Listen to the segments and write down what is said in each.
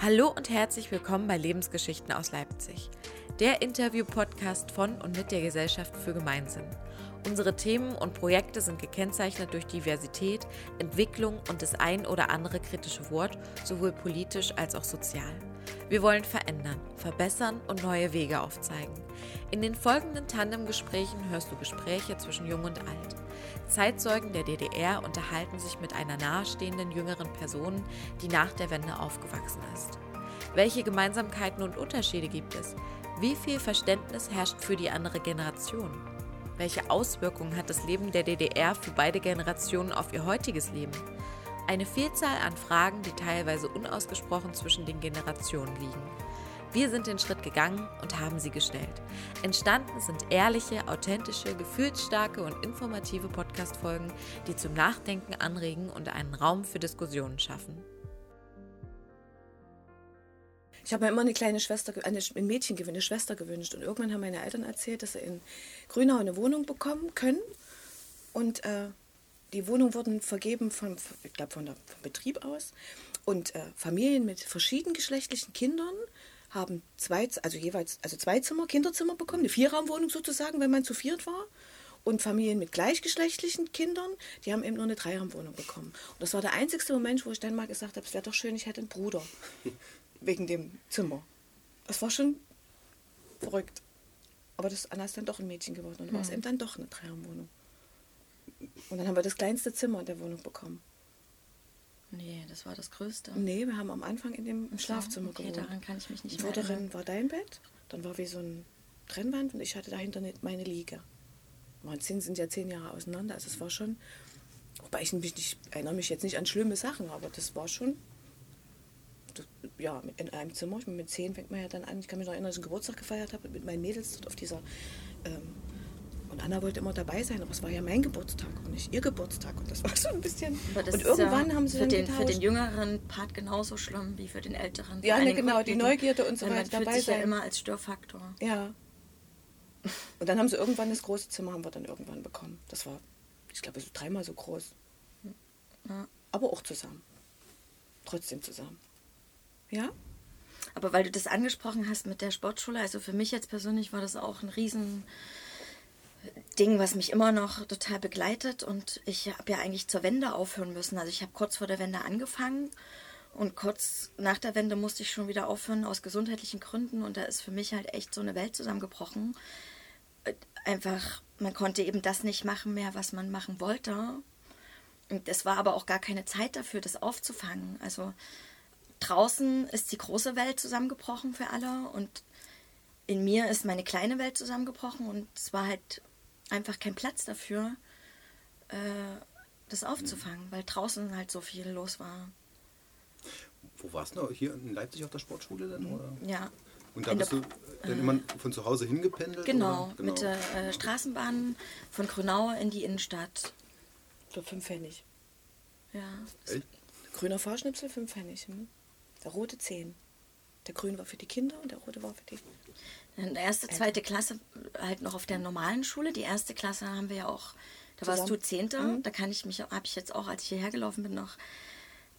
Hallo und herzlich willkommen bei Lebensgeschichten aus Leipzig, der Interview-Podcast von und mit der Gesellschaft für Gemeinsinn. Unsere Themen und Projekte sind gekennzeichnet durch Diversität, Entwicklung und das ein oder andere kritische Wort, sowohl politisch als auch sozial. Wir wollen verändern, verbessern und neue Wege aufzeigen. In den folgenden Tandemgesprächen hörst du Gespräche zwischen Jung und Alt. Zeitzeugen der DDR unterhalten sich mit einer nahestehenden jüngeren Person, die nach der Wende aufgewachsen ist. Welche Gemeinsamkeiten und Unterschiede gibt es? Wie viel Verständnis herrscht für die andere Generation? Welche Auswirkungen hat das Leben der DDR für beide Generationen auf ihr heutiges Leben? Eine Vielzahl an Fragen, die teilweise unausgesprochen zwischen den Generationen liegen. Wir sind den Schritt gegangen und haben sie gestellt. Entstanden sind ehrliche, authentische, gefühlsstarke und informative Podcast-Folgen, die zum Nachdenken anregen und einen Raum für Diskussionen schaffen. Ich habe mir immer eine kleine Schwester, eine, ein Mädchen gewünscht, eine Schwester gewünscht. Und irgendwann haben meine Eltern erzählt, dass sie in Grünau eine Wohnung bekommen können. Und äh, die Wohnungen wurden vergeben vom, ich glaube, vom Betrieb aus. Und äh, Familien mit verschieden geschlechtlichen Kindern haben zwei, also jeweils, also zwei Zimmer, Kinderzimmer bekommen, eine Vierraumwohnung sozusagen, wenn man zu viert war. Und Familien mit gleichgeschlechtlichen Kindern, die haben eben nur eine Dreiraumwohnung bekommen. Und das war der einzigste Moment, wo ich dann mal gesagt habe, es wäre doch schön, ich hätte einen Bruder. Wegen dem Zimmer. Das war schon verrückt. Aber das Anna ist dann doch ein Mädchen geworden und mhm. war es hm. eben dann doch eine Dreiraumwohnung. Und dann haben wir das kleinste Zimmer in der Wohnung bekommen. Nee, das war das Größte. Nee, wir haben am Anfang in dem okay, Schlafzimmer okay, gewohnt. daran kann ich mich nicht mehr erinnern. war dein Bett, dann war wie so ein Trennwand und ich hatte dahinter meine Liege. Meine Zehen sind ja zehn Jahre auseinander, also es war schon, wobei ich mich nicht, erinnere mich jetzt nicht an schlimme Sachen, aber das war schon, das, ja, in einem Zimmer, mit zehn fängt man ja dann an, ich kann mich noch erinnern, dass ich einen Geburtstag gefeiert habe mit meinen Mädels dort auf dieser ähm, und Anna wollte immer dabei sein, aber es war ja mein Geburtstag und nicht ihr Geburtstag. Und das war so ein bisschen. und irgendwann ja haben sie für den, für den jüngeren Part genauso schlimm wie für den älteren. Ja, ne, genau, die Neugierde und so weiter. Man fühlt dabei sich sein. ja immer als Störfaktor. Ja. Und dann haben sie irgendwann das große Zimmer haben wir dann irgendwann bekommen. Das war, ich glaube, so dreimal so groß. Ja. Aber auch zusammen. Trotzdem zusammen. Ja? Aber weil du das angesprochen hast mit der Sportschule, also für mich jetzt persönlich war das auch ein riesen Ding, was mich immer noch total begleitet. Und ich habe ja eigentlich zur Wende aufhören müssen. Also ich habe kurz vor der Wende angefangen und kurz nach der Wende musste ich schon wieder aufhören aus gesundheitlichen Gründen. Und da ist für mich halt echt so eine Welt zusammengebrochen. Einfach, man konnte eben das nicht machen mehr, was man machen wollte. Und es war aber auch gar keine Zeit dafür, das aufzufangen. Also draußen ist die große Welt zusammengebrochen für alle und in mir ist meine kleine Welt zusammengebrochen und es war halt einfach kein Platz dafür, äh, das aufzufangen, weil draußen halt so viel los war. Wo warst du? Hier in Leipzig auf der Sportschule dann? Oder? Ja. Und da bist du dann äh, immer von zu Hause hingependelt? Genau, genau. mit der äh, Straßenbahn von Grünau in die Innenstadt. Für fünf Pfennig. Ja. Echt? Grüner Fahrschnipsel, fünf Pfennig. Hm? Der rote zehn. Der grüne war für die Kinder und der rote war für die in erste, zweite Klasse halt noch auf der normalen Schule. Die erste Klasse haben wir ja auch, da Zusammen. warst du Zehnte. Mhm. Da kann ich mich, habe ich jetzt auch, als ich hierher gelaufen bin, noch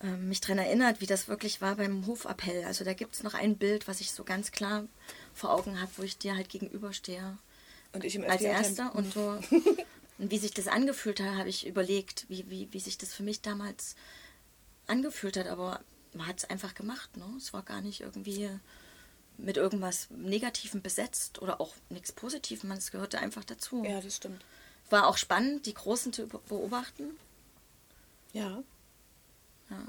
äh, mich daran erinnert, wie das wirklich war beim Hofappell. Also da gibt es noch ein Bild, was ich so ganz klar vor Augen habe, wo ich dir halt gegenüberstehe. Und ich im als Erster und so. und wie sich das angefühlt hat, habe ich überlegt, wie, wie, wie sich das für mich damals angefühlt hat. Aber man hat es einfach gemacht. Ne? Es war gar nicht irgendwie mit irgendwas Negativem besetzt oder auch nichts Positivem. Es gehörte einfach dazu. Ja, das stimmt. War auch spannend, die Großen zu beobachten. Ja. ja.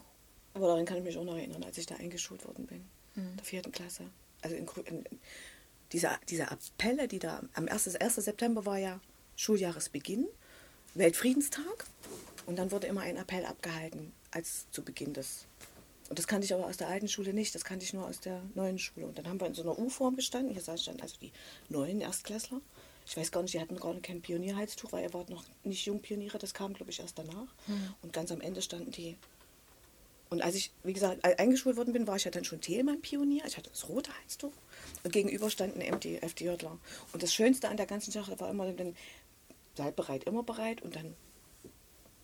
Aber daran kann ich mich auch noch erinnern, als ich da eingeschult worden bin. Mhm. Der vierten Klasse. Also in, in, diese, diese Appelle, die da am 1. 1. September war ja Schuljahresbeginn, Weltfriedenstag. Und dann wurde immer ein Appell abgehalten als zu Beginn des und das kannte ich aber aus der alten Schule nicht, das kannte ich nur aus der neuen Schule. Und dann haben wir in so einer U-Form gestanden, hier stand also die neuen Erstklässler. Ich weiß gar nicht, die hatten gerade kein Pionierheitstuch, weil ihr wart noch nicht Jungpioniere, das kam, glaube ich, erst danach. Mhm. Und ganz am Ende standen die. Und als ich, wie gesagt, eingeschult worden bin, war ich ja dann schon Telemann-Pionier. Ich hatte das rote Halstuch. Und gegenüber standen eben die FDJler. Und das Schönste an der ganzen Sache war immer dann, seid bereit, immer bereit. Und dann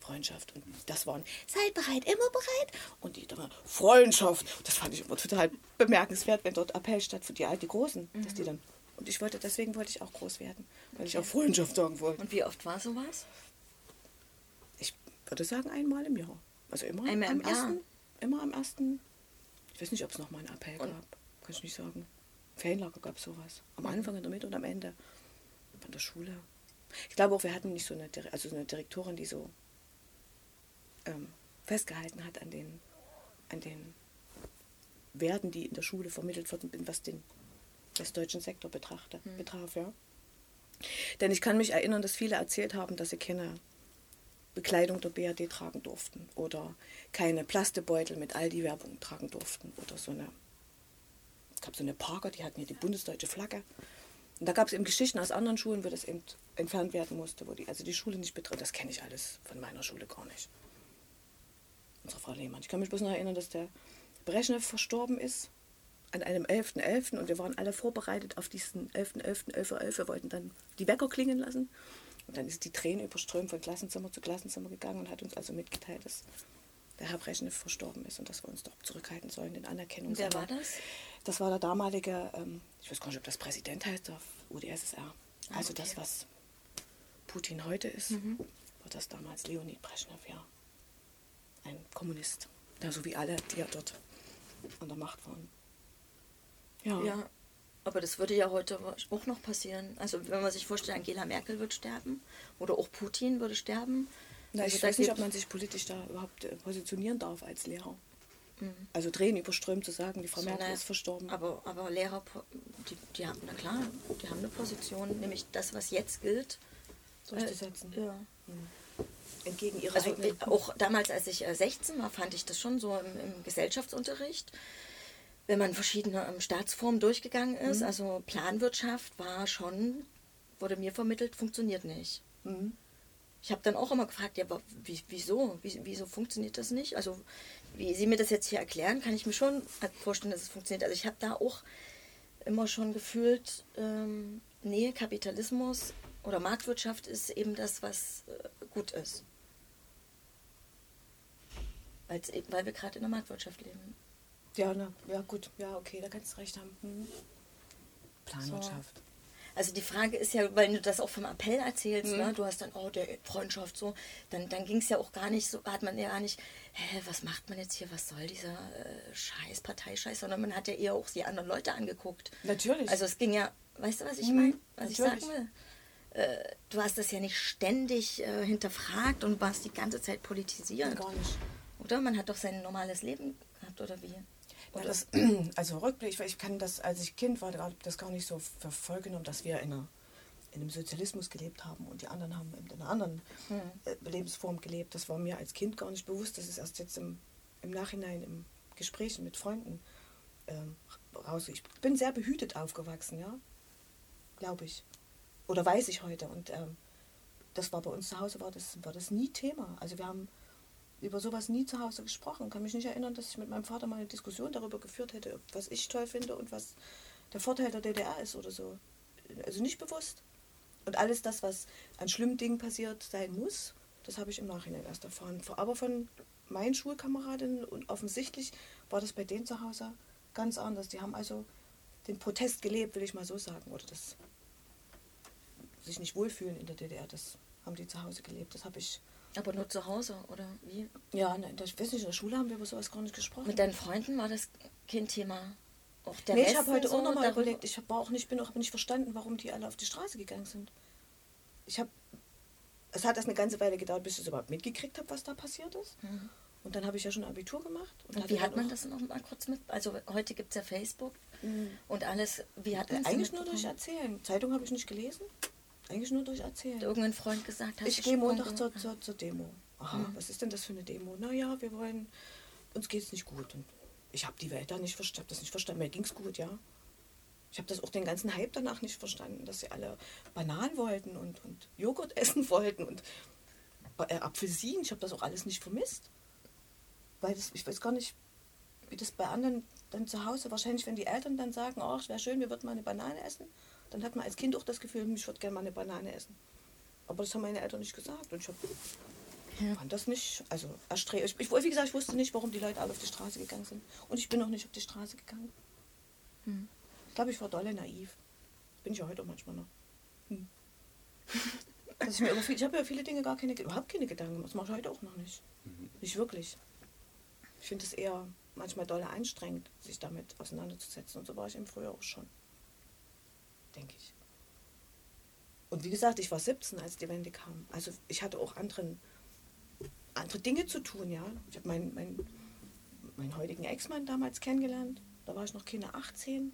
Freundschaft. Und das waren, seid bereit, immer bereit. Und die dann, Freundschaft. Das fand ich immer total bemerkenswert, wenn dort Appell stattfindet, die alten Großen, dass die dann. Und ich wollte, deswegen wollte ich auch groß werden, weil ich auch Freundschaft sagen wollte. Und wie oft war sowas? Ich würde sagen, einmal im Jahr. Also immer Einmal am im Jahr? ersten. Immer am ersten. Ich weiß nicht, ob es nochmal einen Appell gab. Kann ich nicht sagen. Ferienlager gab es sowas. Am Mhm. Anfang, in der Mitte und am Ende. Von der Schule. Ich glaube auch, wir hatten nicht so eine, also so eine Direktorin, die so ähm, festgehalten hat an den, an den Werten, die in der Schule vermittelt worden sind, was den westdeutschen Sektor betrachte, Mhm. betraf. Ja. Denn ich kann mich erinnern, dass viele erzählt haben, dass sie keine Bekleidung der BRD tragen durften oder keine Plastebeutel mit Aldi-Werbung tragen durften oder so eine. Es gab so eine Parker, die hatten hier die bundesdeutsche Flagge. Und da gab es eben Geschichten aus anderen Schulen, wo das eben entfernt werden musste, wo die, also die Schule nicht betritt. Das kenne ich alles von meiner Schule gar nicht. Unsere Frau Lehmann. Ich kann mich bloß noch erinnern, dass der Brezhnev verstorben ist an einem 11.11. und wir waren alle vorbereitet auf diesen 11.11. 11.11 Uhr. Wir wollten dann die Wecker klingen lassen. Und dann ist die Träne überströmt von Klassenzimmer zu Klassenzimmer gegangen und hat uns also mitgeteilt, dass der Herr Brezhnev verstorben ist und dass wir uns doch zurückhalten sollen in Anerkennung. Wer war das? Das war der damalige, ähm, ich weiß gar nicht, ob das Präsident heißt, der UdSSR. Also das, was Putin heute ist, war das damals Leonid Brezhnev, ja. Ein Kommunist. Ja, so wie alle, die ja dort an der Macht waren. Ja. Ja, aber das würde ja heute auch noch passieren. Also wenn man sich vorstellt, Angela Merkel wird sterben oder auch Putin würde sterben. Na, Also ich weiß nicht, ob man sich politisch da überhaupt äh, positionieren darf als Lehrer. Also Tränen überströmt zu sagen, die Frau So, Merkel ne, ist verstorben. Aber, aber Lehrer, die, die haben, na klar, die haben eine Position, nämlich das, was jetzt gilt. Durchzusetzen. Äh, ja. Entgegen ihrer Also eigenen... äh, auch damals, als ich äh, 16 war, fand ich das schon so im, im Gesellschaftsunterricht. Wenn man verschiedene ähm, Staatsformen durchgegangen ist, Mhm. also Planwirtschaft war schon, wurde mir vermittelt, funktioniert nicht. Mhm. Ich habe dann auch immer gefragt, ja, aber wie, wieso? Wie, wieso funktioniert das nicht? Also, wie Sie mir das jetzt hier erklären, kann ich mir schon vorstellen, dass es funktioniert. Also, ich habe da auch immer schon gefühlt, ähm, nee, Kapitalismus oder Marktwirtschaft ist eben das, was äh, gut ist. Weil's eben, weil wir gerade in der Marktwirtschaft leben. Ja, na, ja gut, ja, okay, da kannst du recht haben. Hm. Planwirtschaft. Also die Frage ist ja, weil du das auch vom Appell erzählst, ne? du hast dann, oh, der Freundschaft so, dann, dann ging es ja auch gar nicht so, hat man ja gar nicht, hä, was macht man jetzt hier, was soll dieser äh, Scheiß, Parteischeiß, sondern man hat ja eher auch die anderen Leute angeguckt. Natürlich. Also es ging ja, weißt du, was ich Mhm, meine, was ich natürlich. sagen will? Äh, du hast das ja nicht ständig äh, hinterfragt und warst die ganze Zeit politisiert. Gar nicht. Oder? Man hat doch sein normales Leben gehabt, oder wie? Ja, das, also Rückblick, ich kann das, als ich Kind war, da das gar nicht so genommen, dass wir in, einer, in einem Sozialismus gelebt haben und die anderen haben in einer anderen äh, Lebensform gelebt. Das war mir als Kind gar nicht bewusst. Das ist erst jetzt im, im Nachhinein, im Gesprächen mit Freunden ähm, raus. Ich bin sehr behütet aufgewachsen, ja, glaube ich. Oder weiß ich heute. Und ähm, das war bei uns zu Hause, war das, war das nie Thema. Also wir haben über sowas nie zu Hause gesprochen. Kann mich nicht erinnern, dass ich mit meinem Vater mal eine Diskussion darüber geführt hätte, was ich toll finde und was der Vorteil der DDR ist oder so. Also nicht bewusst. Und alles das, was an schlimmen Dingen passiert sein muss, das habe ich im Nachhinein erst erfahren. Aber von meinen Schulkameradinnen und offensichtlich war das bei denen zu Hause ganz anders. Die haben also den Protest gelebt, will ich mal so sagen. Oder das sich nicht wohlfühlen in der DDR, das haben die zu Hause gelebt. Das habe ich Aber nur zu Hause, oder wie? ja, ne, ich weiß nicht, in der Schule haben wir über sowas gar nicht gesprochen. Mit deinen Freunden war das kein Thema. Auch der nee, ich habe heute so, auch nochmal überlegt. Ich habe auch nicht, bin auch nicht verstanden, warum die alle auf die Straße gegangen sind. Ich habe, es hat erst eine ganze Weile gedauert, bis ich es überhaupt mitgekriegt habe, was da passiert ist. Und dann habe ich ja schon Abitur gemacht. Und hatte wie hat man das noch mal kurz mit? Also heute gibt es ja Facebook und alles. Wie hat Äh, man Eigentlich nur durch? Erzählen. Zeitung habe ich nicht gelesen. Eigentlich nur durch Erzählen. Hat irgendein Freund gesagt, hast Ich du gehe Montag zur, zur, zur Demo. Aha, Mhm. was ist denn das für eine Demo? Naja, wir wollen, uns geht es nicht gut. Und ich habe die Welt da nicht verstanden, hab das nicht verstanden. Mir ging es gut, ja. Ich habe das auch den ganzen Hype danach nicht verstanden, dass sie alle Bananen wollten und, und Joghurt essen wollten und äh, Apfelsinen. Ich habe das auch alles nicht vermisst. Weil das, ich weiß gar nicht, wie das bei anderen dann zu Hause, wahrscheinlich wenn die Eltern dann sagen, ach, es wäre schön, wir würden mal eine Banane essen, dann hat man als Kind auch das Gefühl, hm, ich würde gerne mal eine Banane essen. Aber das haben meine Eltern nicht gesagt. Und ich habe Ich fand das nicht, also erstrebenswert. Ich, ich, wie gesagt, ich wusste nicht, warum die Leute alle auf die Straße gegangen sind. Und ich bin auch nicht auf die Straße gegangen. Ich glaube, ich war dolle naiv. Bin ich ja heute auch manchmal noch. Hm. Ich mir über viel, ich habe ja viele Dinge gar keine, überhaupt keine Gedanken gemacht. Das mache ich heute auch noch nicht. Nicht wirklich. Ich finde es eher manchmal dolle anstrengend, sich damit auseinanderzusetzen. Und so war ich eben früher auch schon. Denke ich. Und wie gesagt, ich war 17, als die Wende kam. Also ich hatte auch anderen, andere Dinge zu tun, ja. Ich habe meinen mein, meinen heutigen Ex-Mann damals kennengelernt. Da war ich noch keine 18.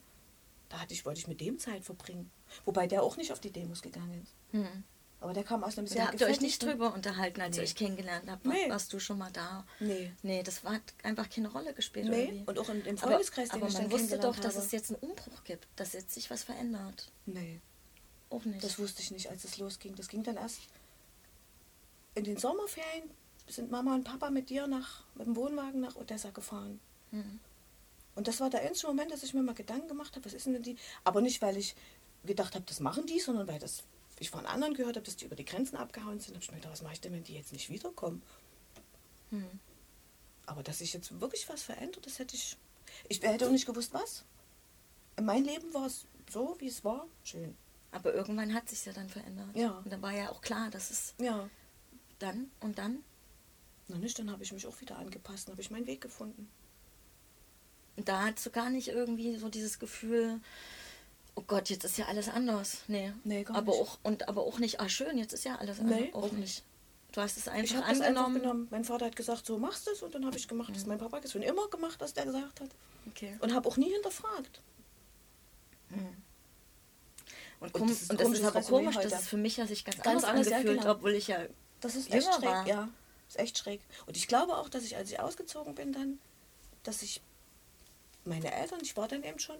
Da hatte ich, wollte ich mit dem Zeit verbringen. Wobei der auch nicht auf die Demos gegangen ist. Hm. Aber der kam aus einem Da sehr habt ihr euch nicht drüber unterhalten, als ihr Nee. euch kennengelernt habt. Nee. Warst du schon mal da? Nee. Nee, das war, hat einfach keine Rolle gespielt. Nee, irgendwie. und auch in, im aber, Freundeskreis, den aber ich man dann wusste doch, kennengelernt dass habe. es jetzt einen Umbruch gibt, dass jetzt sich was verändert. Nee, Auch nicht. das wusste ich nicht, als es losging. Das ging dann erst in den Sommerferien. Sind Mama und Papa mit dir nach, mit dem Wohnwagen nach Odessa gefahren. Mhm. Und das war der einzige Moment, dass ich mir mal Gedanken gemacht habe, was ist denn die? Aber nicht, weil ich gedacht habe, das machen die, sondern weil das, ich von anderen gehört habe, dass die über die Grenzen abgehauen sind. habe ich mir gedacht, was mache ich denn, wenn die jetzt nicht wiederkommen? Hm. Aber dass sich jetzt wirklich was verändert, das hätte ich. Ich hätte auch nicht gewusst, was. In meinem Leben war es so, wie es war, schön. Aber irgendwann hat sich ja dann verändert. Ja. Und dann war ja auch klar, dass es Ja. dann und dann. Na nicht, dann habe ich mich auch wieder angepasst, dann habe ich meinen Weg gefunden. Und da hast du gar nicht irgendwie so dieses Gefühl, oh Gott, jetzt ist ja alles anders. Nee. Nee, gar aber nicht. Auch, und aber auch nicht, ah schön, jetzt ist ja alles anders. Auch auch nicht. Du hast es Ich einfach habe das einfach angenommen. genommen. Mein Vater hat gesagt, so machst du es und dann habe ich gemacht, was mein Papa hat schon immer gemacht, was der gesagt hat. Okay. Und habe auch nie hinterfragt. Und, Und kom- das ist und das ist aber Resümee komisch, heute. dass es für mich ja sich ganz, Ganz anders anders, ja, angefühlt, genau. obwohl ich ja Das ist echt schräg, war. ja. Ist echt schräg. Und ich glaube auch, dass ich, als ich ausgezogen bin, dann, dass ich meine Eltern, ich war dann eben schon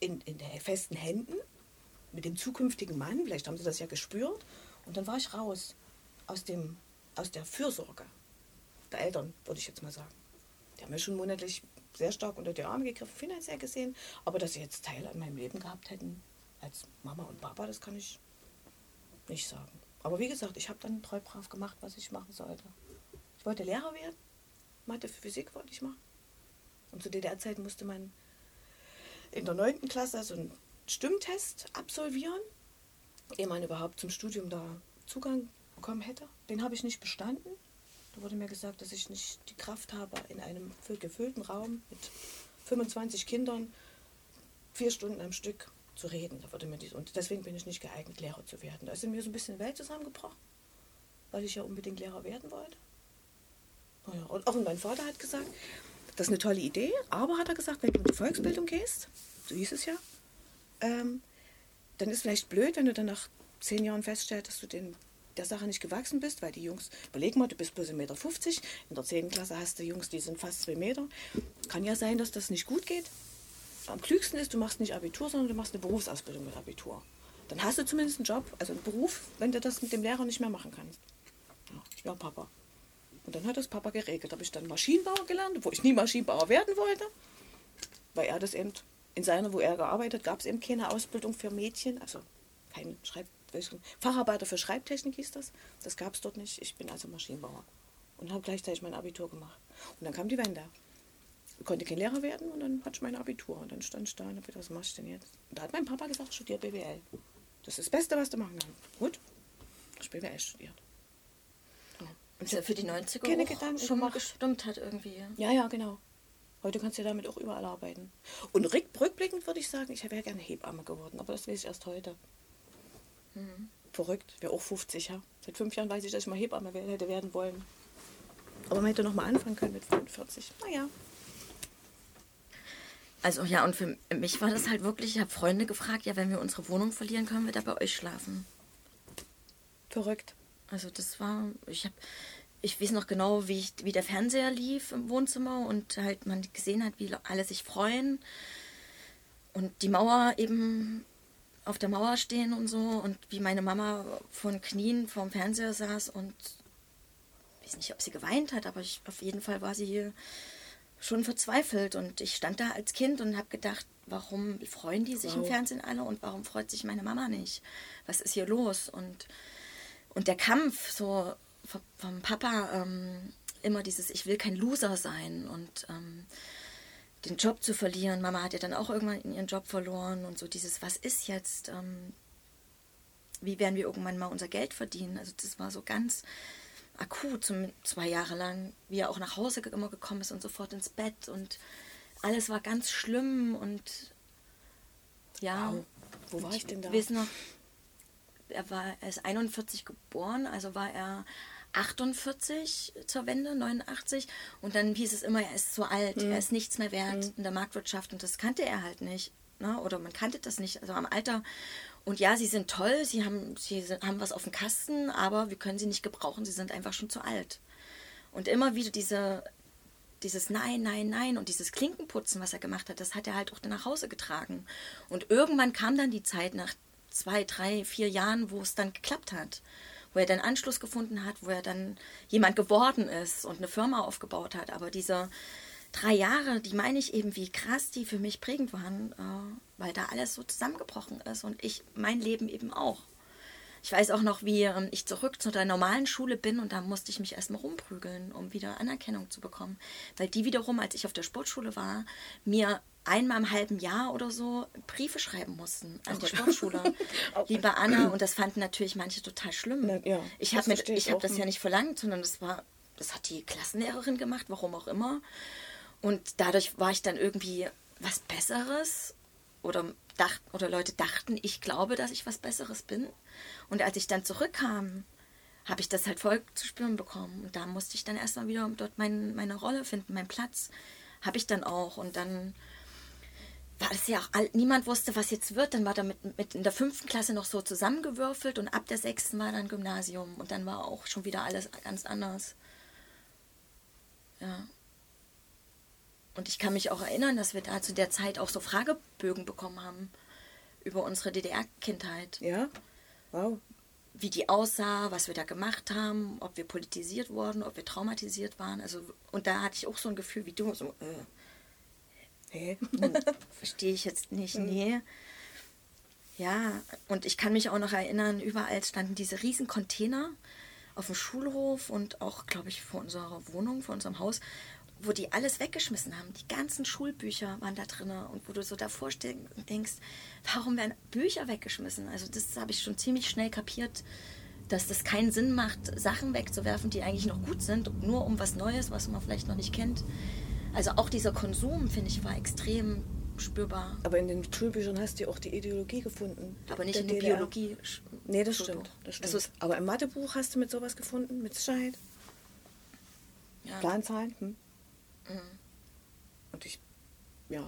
in, in festen Händen mit dem zukünftigen Mann, vielleicht haben sie das ja gespürt, und dann war ich raus aus, dem, aus der Fürsorge der Eltern, würde ich jetzt mal sagen. Die haben mir schon monatlich sehr stark unter die Arme gegriffen, finanziell gesehen, aber dass sie jetzt Teil an meinem Leben gehabt hätten, als Mama und Papa, das kann ich nicht sagen. Aber wie gesagt, ich habe dann treu brav gemacht, was ich machen sollte. Ich wollte Lehrer werden. Mathe, Physik wollte ich machen. Und zu DDR-Zeiten musste man in der 9. Klasse so einen Stimmtest absolvieren, ehe man überhaupt zum Studium da Zugang bekommen hätte. Den habe ich nicht bestanden. Da wurde mir gesagt, dass ich nicht die Kraft habe, in einem füll- gefüllten Raum mit 25 Kindern vier Stunden am Stück zu reden. Da wurde mir dies, und deswegen bin ich nicht geeignet, Lehrer zu werden. Da ist mir so ein bisschen Welt zusammengebrochen, weil ich ja unbedingt Lehrer werden wollte. Naja, und auch mein Vater hat gesagt, das ist eine tolle Idee, aber hat er gesagt, wenn du in die Volksbildung gehst, so hieß es ja, ähm, dann ist vielleicht blöd, wenn du dann nach zehn Jahren feststellst, dass du den, der Sache nicht gewachsen bist, weil die Jungs, überleg mal, du bist bloß 1,50 Meter, in der 10. Klasse hast du Jungs, die sind fast 2 Meter. Kann ja sein, dass das nicht gut geht. Am klügsten ist, du machst nicht Abitur, sondern du machst eine Berufsausbildung mit Abitur. Dann hast du zumindest einen Job, also einen Beruf, wenn du das mit dem Lehrer nicht mehr machen kannst. Ja, ja Papa. Und dann hat das Papa geregelt. Habe ich dann Maschinenbauer gelernt, wo ich nie Maschinenbauer werden wollte, weil er das eben in seiner, wo er gearbeitet, gab es eben keine Ausbildung für Mädchen, also kein Schreib Facharbeiter für Schreibtechnik hieß das. Das gab es dort nicht. Ich bin also Maschinenbauer und habe gleichzeitig mein Abitur gemacht. Und dann kam die Wende. Ich konnte kein Lehrer werden und dann hatte ich mein Abitur. Und dann stand ich da und habe gedacht, was mache ich denn jetzt? Und da hat mein Papa gesagt, studier BWL. Das ist das Beste, was du machen kannst. Gut, ich BWL studiert. Ja. Ja für die 90er Keine Gedanken schon mal gestimmt hat irgendwie. Ja, ja, genau. Heute kannst du ja damit auch überall arbeiten. Und rück, rückblickend würde ich sagen, ich wäre gerne Hebamme geworden, aber das weiß ich erst heute. Verrückt, wäre auch 50, ja. Seit fünf Jahren weiß ich, dass ich mal Hebamme hätte werden wollen. Aber man hätte noch mal anfangen können mit 45. Naja. Also ja, und für mich war das halt wirklich, ich habe Freunde gefragt, ja, wenn wir unsere Wohnung verlieren, können wir da bei euch schlafen. Verrückt. Also das war, ich habe, ich weiß noch genau, wie, ich, wie der Fernseher lief im Wohnzimmer und halt man gesehen hat, wie alle sich freuen und die Mauer eben auf der Mauer stehen und so und wie meine Mama von Knien vorm Fernseher saß und ich weiß nicht, ob sie geweint hat, aber ich, auf jeden Fall war sie hier schon verzweifelt und ich stand da als Kind und habe gedacht, warum freuen die sich im Wow. Fernsehen alle und warum freut sich meine Mama nicht? Was ist hier los? Und und der Kampf so vom, Papa ähm, immer dieses, ich will kein Loser sein und ähm, den Job zu verlieren. Mama hat ja dann auch irgendwann ihren Job verloren und so dieses, was ist jetzt? Ähm, wie werden wir irgendwann mal unser Geld verdienen? Also das war so ganz akut, zum, zwei Jahre lang, wie er auch nach Hause immer gekommen ist und sofort ins Bett und alles war ganz schlimm und ja. Wow. Wo war ich denn da? Weiß noch, er war, er ist 41 geboren, also war er 48 zur Wende, 89. Und dann hieß es immer, er ist zu alt, Mhm. er ist nichts mehr wert in der Marktwirtschaft. Und das kannte er halt nicht. Ne? Oder man kannte das nicht, also am Alter. Und ja, sie sind toll, sie haben, sie sind, haben was auf dem Kasten, aber wir können sie nicht gebrauchen, sie sind einfach schon zu alt. Und immer wieder diese, dieses Nein, Nein, Nein und dieses Klinkenputzen, was er gemacht hat, das hat er halt auch nach Hause getragen. Und irgendwann kam dann die Zeit nach zwei, drei, vier Jahren, wo es dann geklappt hat. Wo er dann Anschluss gefunden hat, wo er dann jemand geworden ist und eine Firma aufgebaut hat. Aber diese drei Jahre, die meine ich eben, wie krass die für mich prägend waren, äh, weil da alles so zusammengebrochen ist und ich mein Leben eben auch. Ich weiß auch noch, wie ähm, ich zurück zu der normalen Schule bin und da musste ich mich erstmal rumprügeln, um wieder Anerkennung zu bekommen. Weil die wiederum, als ich auf der Sportschule war, mir einmal im halben Jahr oder so Briefe schreiben mussten an die Sportschule. Liebe Anna, und das fanden natürlich manche total schlimm. Na, ja, ich habe ich hab das ja nicht verlangt, sondern das war, das hat die Klassenlehrerin gemacht, warum auch immer. Und dadurch war ich dann irgendwie was Besseres oder, dacht, oder Leute dachten, ich glaube, dass ich was Besseres bin. Und als ich dann zurückkam, habe ich das halt voll zu spüren bekommen. Und da musste ich dann erstmal wieder dort mein, meine Rolle finden, meinen Platz. Habe ich dann auch. Und dann war das ja auch, all, niemand wusste, was jetzt wird. Dann war da mit, mit in der fünften Klasse noch so zusammengewürfelt und ab der sechsten war dann Gymnasium. Und dann war auch schon wieder alles ganz anders. Ja. Und ich kann mich auch erinnern, dass wir da zu der Zeit auch so Fragebögen bekommen haben über unsere DDR-Kindheit. Ja? Wow. Wie die aussah, was wir da gemacht haben, ob wir politisiert wurden, ob wir traumatisiert waren. Also, und da hatte ich auch so ein Gefühl wie du, so, äh, Hey. verstehe ich jetzt nicht, nee. Ja, und ich kann mich auch noch erinnern, überall standen diese riesen Container auf dem Schulhof und auch, glaube ich, vor unserer Wohnung, vor unserem Haus, wo die alles weggeschmissen haben. Die ganzen Schulbücher waren da drin und wo du so davor stehst und denkst, warum werden Bücher weggeschmissen? Also das habe ich schon ziemlich schnell kapiert, dass das keinen Sinn macht, Sachen wegzuwerfen, die eigentlich noch gut sind, nur um was Neues, was man vielleicht noch nicht kennt. Also auch dieser Konsum, finde ich, war extrem spürbar. Aber in den Schulbüchern hast du ja auch die Ideologie gefunden. Aber nicht in der. Biologie. Nee, das Schulbuch. stimmt. Das stimmt. Also Aber im Mathebuch hast du mit sowas gefunden? Mit Sicherheit? Ja. Planzahlen? Hm? Mhm. Und ich, ja,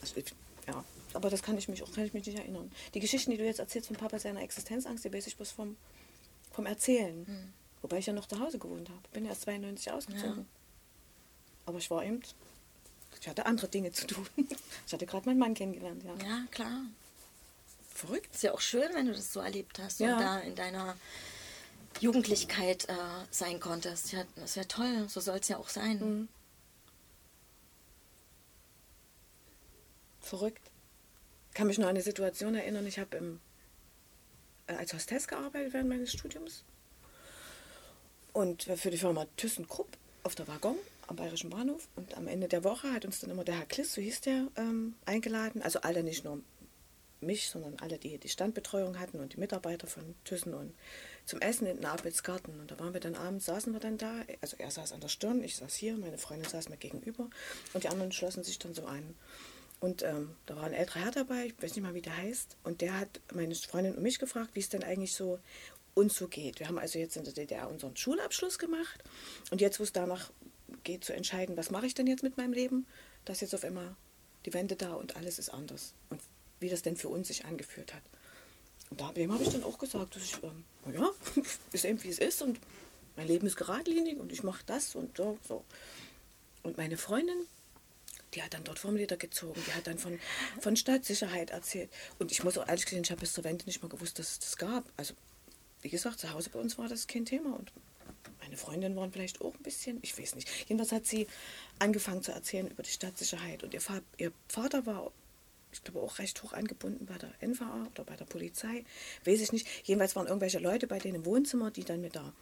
also ich, ja, aber das kann ich mich auch kann ich mich nicht erinnern. Die Geschichten, die du jetzt erzählst von Papa seiner Existenzangst, die weiß ich bloß vom, vom Erzählen. Mhm. Wobei ich ja noch zu Hause gewohnt habe. Bin erst 92 ausgezogen. Ja. Aber ich war eben, ich hatte andere Dinge zu tun. Ich hatte gerade meinen Mann kennengelernt, ja. ja, klar. Verrückt. Ist ja auch schön, wenn du das so erlebt hast Ja. und da in deiner Jugendlichkeit äh, sein konntest. Ja, das ist ja toll, so soll es ja auch sein. Mhm. Verrückt. Ich kann mich noch an eine Situation erinnern. Ich habe äh, als Hostess gearbeitet während meines Studiums. Und für die Firma ThyssenKrupp auf der Waggon am Bayerischen Bahnhof. Und am Ende der Woche hat uns dann immer der Herr Kliss, so hieß der, ähm, eingeladen. Also alle, nicht nur mich, sondern alle, die die Standbetreuung hatten und die Mitarbeiter von Thyssen und zum Essen in den Abelsgarten. Und da waren wir dann abends, saßen wir dann da. Also er saß an der Stirn, ich saß hier, meine Freundin saß mir gegenüber und die anderen schlossen sich dann so an. Und ähm, da war ein älterer Herr dabei, ich weiß nicht mal, wie der heißt. Und der hat meine Freundin und mich gefragt, wie es denn eigentlich so uns so geht. Wir haben also jetzt in der DDR unseren Schulabschluss gemacht. Und jetzt, wo es danach geht, zu entscheiden, was mache ich denn jetzt mit meinem Leben, da ist jetzt auf einmal die Wende da und alles ist anders. Und wie das denn für uns sich angefühlt hat. Und da, dem habe ich dann auch gesagt, dass ich, ähm, naja, ist eben wie es ist und mein Leben ist geradlinig und ich mache das und so, so. Und meine Freundin, die hat dann dort Formulierter gezogen, die hat dann von, von Stadtsicherheit erzählt. Und ich muss auch ehrlich gestehen, ich habe bis zur Wende nicht mal gewusst, dass es das gab. Also, wie gesagt, zu Hause bei uns war das kein Thema. Und meine Freundinnen waren vielleicht auch ein bisschen, ich weiß nicht. Jedenfalls hat sie angefangen zu erzählen über die Stadtsicherheit. Und ihr, ihr Vater war, ich glaube, auch recht hoch angebunden bei der NVA oder bei der Polizei. Weiß ich nicht. Jedenfalls waren irgendwelche Leute bei denen im Wohnzimmer, die dann mit der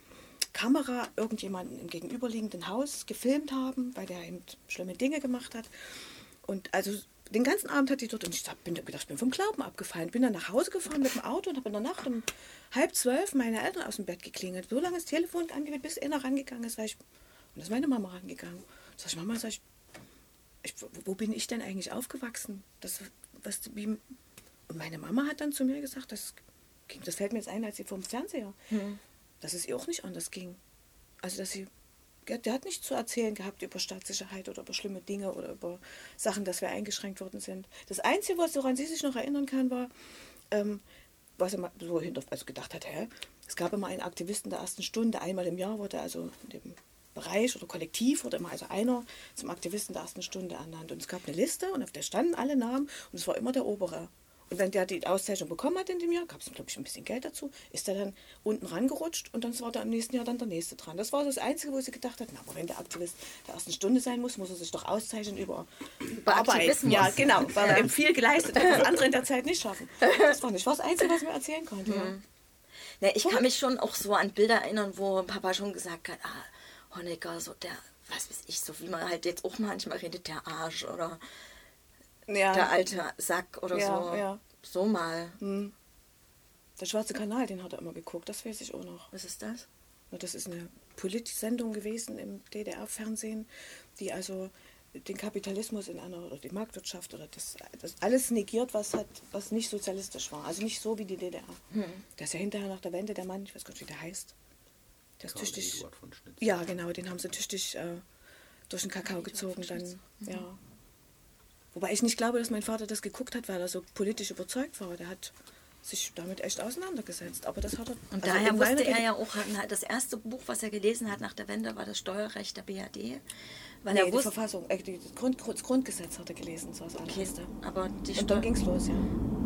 Kamera irgendjemanden im gegenüberliegenden Haus gefilmt haben, weil der eben schlimme Dinge gemacht hat. Und also den ganzen Abend hat die dort und ich hab, bin gedacht, ich bin vom Glauben abgefallen. Bin dann nach Hause gefahren mit dem Auto und habe in der Nacht um halb zwölf meine Eltern aus dem Bett geklingelt. So lange das Telefon angewählt, bis einer rangegangen ist. Ich, und da ist meine Mama rangegangen. Sag ich, Mama, sag ich, ich, wo bin ich denn eigentlich aufgewachsen? Das, was, wie, und meine Mama hat dann zu mir gesagt, das, ging, das fällt mir jetzt ein, als sie vom Fernseher, Hm. dass es ihr auch nicht anders ging. Also, dass sie, der, hat nichts zu erzählen gehabt über Staatssicherheit oder über schlimme Dinge oder über Sachen, dass wir eingeschränkt worden sind. Das Einzige, woran sie sich noch erinnern kann, war, ähm, was er mal so hinter, also gedacht hat, hä? es gab immer einen Aktivisten der ersten Stunde, einmal im Jahr wurde also in dem Bereich oder Kollektiv wurde immer also einer zum Aktivisten der ersten Stunde ernannt. Und es gab eine Liste und auf der standen alle Namen und es war immer der obere. Und wenn der die Auszeichnung bekommen hat in dem Jahr, gab es, glaube ich, ein bisschen Geld dazu, ist er dann unten rangerutscht und dann war da im nächsten Jahr dann der nächste dran. Das war so das Einzige, wo sie gedacht hat, na, aber wenn der Aktivist der ersten Stunde sein muss, muss er sich doch auszeichnen über, über Arbeit. Aktivismus. Ja, genau, weil er eben viel geleistet hat, was andere in der Zeit nicht schaffen. Das war nicht das Einzige, was mir erzählen konnte. Ja. Ne, ich kann mich schon auch so an Bilder erinnern, wo Papa schon gesagt hat, ah, Honecker, so der, was weiß ich, so wie man halt jetzt auch manchmal redet, der Arsch oder Ja. der alte Sack oder Ja, so. ja. So mal. Der Schwarze Kanal, den hat er immer geguckt, das weiß ich auch noch. Was ist das? Na, Das ist eine Politsendung gewesen im DDR-Fernsehen, die also den Kapitalismus in einer oder die Marktwirtschaft oder das, das alles negiert, was hat, was nicht sozialistisch war. Also nicht so wie die DDR. Der ist ja hinterher nach der Wende der Mann, ich weiß gar nicht, wie der heißt. Der ist tüchtig. Ja, genau, den haben sie tüchtig äh, durch den Kakao gezogen dann. Ja. Wobei ich nicht glaube, dass mein Vater das geguckt hat, weil er so politisch überzeugt war. Der hat sich damit echt auseinandergesetzt. Aber das hat er. Und also daher wusste er ja auch, das erste Buch, was er gelesen hat nach der Wende, war das Steuerrecht der BRD. Weil Nee, er die wusste, Verfassung, äh, das, Grund, das Grundgesetz hat er gelesen, so das okay, aber, die Und dann Steu- ging's los, ja.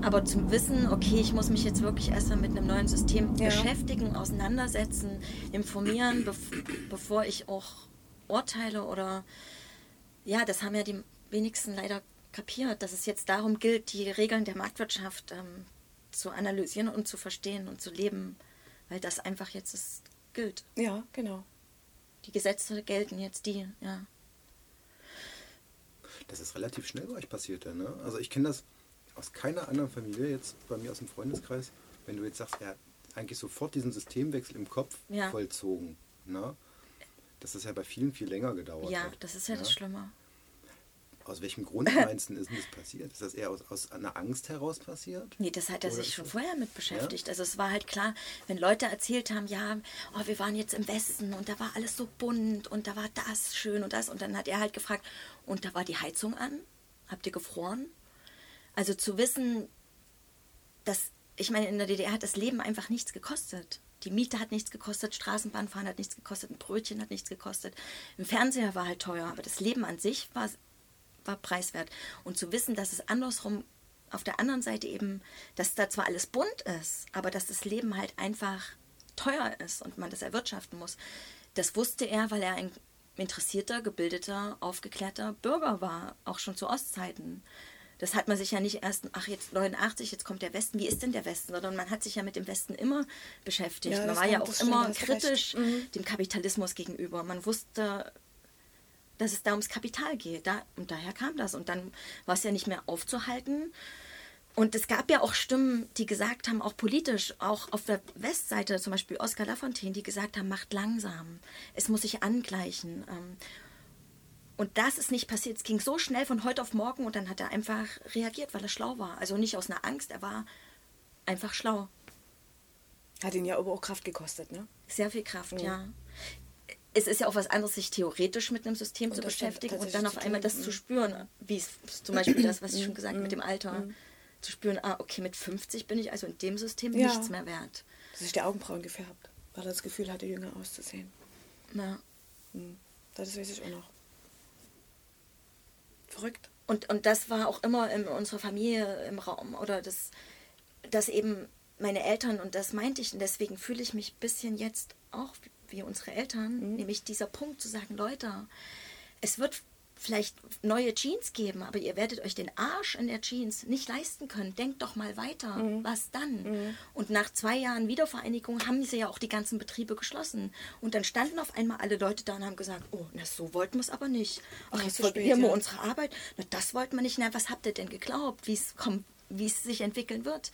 aber zum Wissen, okay, ich muss mich jetzt wirklich erstmal mit einem neuen System Ja. beschäftigen, auseinandersetzen, informieren, bev bevor ich auch urteile oder ja, das haben ja die wenigsten leider kapiert, dass es jetzt darum gilt, die Regeln der Marktwirtschaft ähm, zu analysieren und zu verstehen und zu leben, weil das einfach jetzt ist, gilt. Ja, genau. Die Gesetze gelten jetzt die, ja. Das ist relativ schnell bei euch passiert, ne? Also ich kenne das aus keiner anderen Familie, jetzt bei mir aus dem Freundeskreis, wenn du jetzt sagst, er hat eigentlich sofort diesen Systemwechsel im Kopf Ja. vollzogen. Ne? Das ist ja bei vielen viel länger gedauert. Ja, hat, das ist ja das Schlimme. Aus welchem Grund meinst du, ist das passiert? Ist das eher aus, aus einer Angst heraus passiert? Nee, das hat er Oder sich schon vorher mit beschäftigt. Also es war halt klar, wenn Leute erzählt haben, ja, oh, wir waren jetzt im Westen und da war alles so bunt und da war das schön und das. Und dann hat er halt gefragt, und da war die Heizung an? Habt ihr gefroren? Also zu wissen, dass, ich meine, in der DDR hat das Leben einfach nichts gekostet. Die Miete hat nichts gekostet, Straßenbahnfahren hat nichts gekostet, ein Brötchen hat nichts gekostet. Ein Fernseher war halt teuer, aber das Leben an sich war, war preiswert. Und zu wissen, dass es andersrum auf der anderen Seite eben, dass da zwar alles bunt ist, aber dass das Leben halt einfach teuer ist und man das erwirtschaften muss, das wusste er, weil er ein interessierter, gebildeter, aufgeklärter Bürger war, auch schon zu Ostzeiten. Das hat man sich ja nicht erst, ach jetzt 89, jetzt kommt der Westen, wie ist denn der Westen, sondern man hat sich ja mit dem Westen immer beschäftigt. Ja, man war ja auch immer kritisch. Mhm. dem Kapitalismus gegenüber. Man wusste, dass es da ums Kapital geht. Da, und daher kam das. Und dann war es ja nicht mehr aufzuhalten. Und es gab ja auch Stimmen, die gesagt haben, auch politisch, auch auf der Westseite, zum Beispiel Oskar Lafontaine, die gesagt haben, macht langsam. Es muss sich angleichen. Ähm, Und das ist nicht passiert. Es ging so schnell von heute auf morgen und dann hat er einfach reagiert, weil er schlau war. Also nicht aus einer Angst, er war einfach schlau. Hat ihn ja aber auch Kraft gekostet, ne? Sehr viel Kraft, ja. Es ist ja auch was anderes, sich theoretisch mit einem System Und zu das beschäftigen und dann auf einmal das zu spüren, wie es zum Beispiel das, was ich schon gesagt habe mit dem Alter, zu spüren, ah, okay, mit 50 bin ich also in dem System Ja. nichts mehr wert. Dass sich die Augenbrauen gefärbt, weil er das Gefühl hatte, jünger auszusehen. Ja. Hm. Das weiß ich auch noch. Verrückt. Und, und das war auch immer in unserer Familie im Raum. Oder das, dass eben meine Eltern, und das meinte ich, und deswegen fühle ich mich ein bisschen jetzt auch wie unsere Eltern, nämlich dieser Punkt zu sagen, Leute, es wird vielleicht neue Jeans geben, aber ihr werdet euch den Arsch in der Jeans nicht leisten können. Denkt doch mal weiter. Was dann? Und nach zwei Jahren Wiedervereinigung haben sie ja auch die ganzen Betriebe geschlossen. Und dann standen auf einmal alle Leute da und haben gesagt, oh, na, so wollten wir es aber nicht. Ach, jetzt verlieren wir unsere Arbeit. Na, das wollten wir nicht. Na, was habt ihr denn geglaubt, wie es kommt, wie es sich entwickeln wird?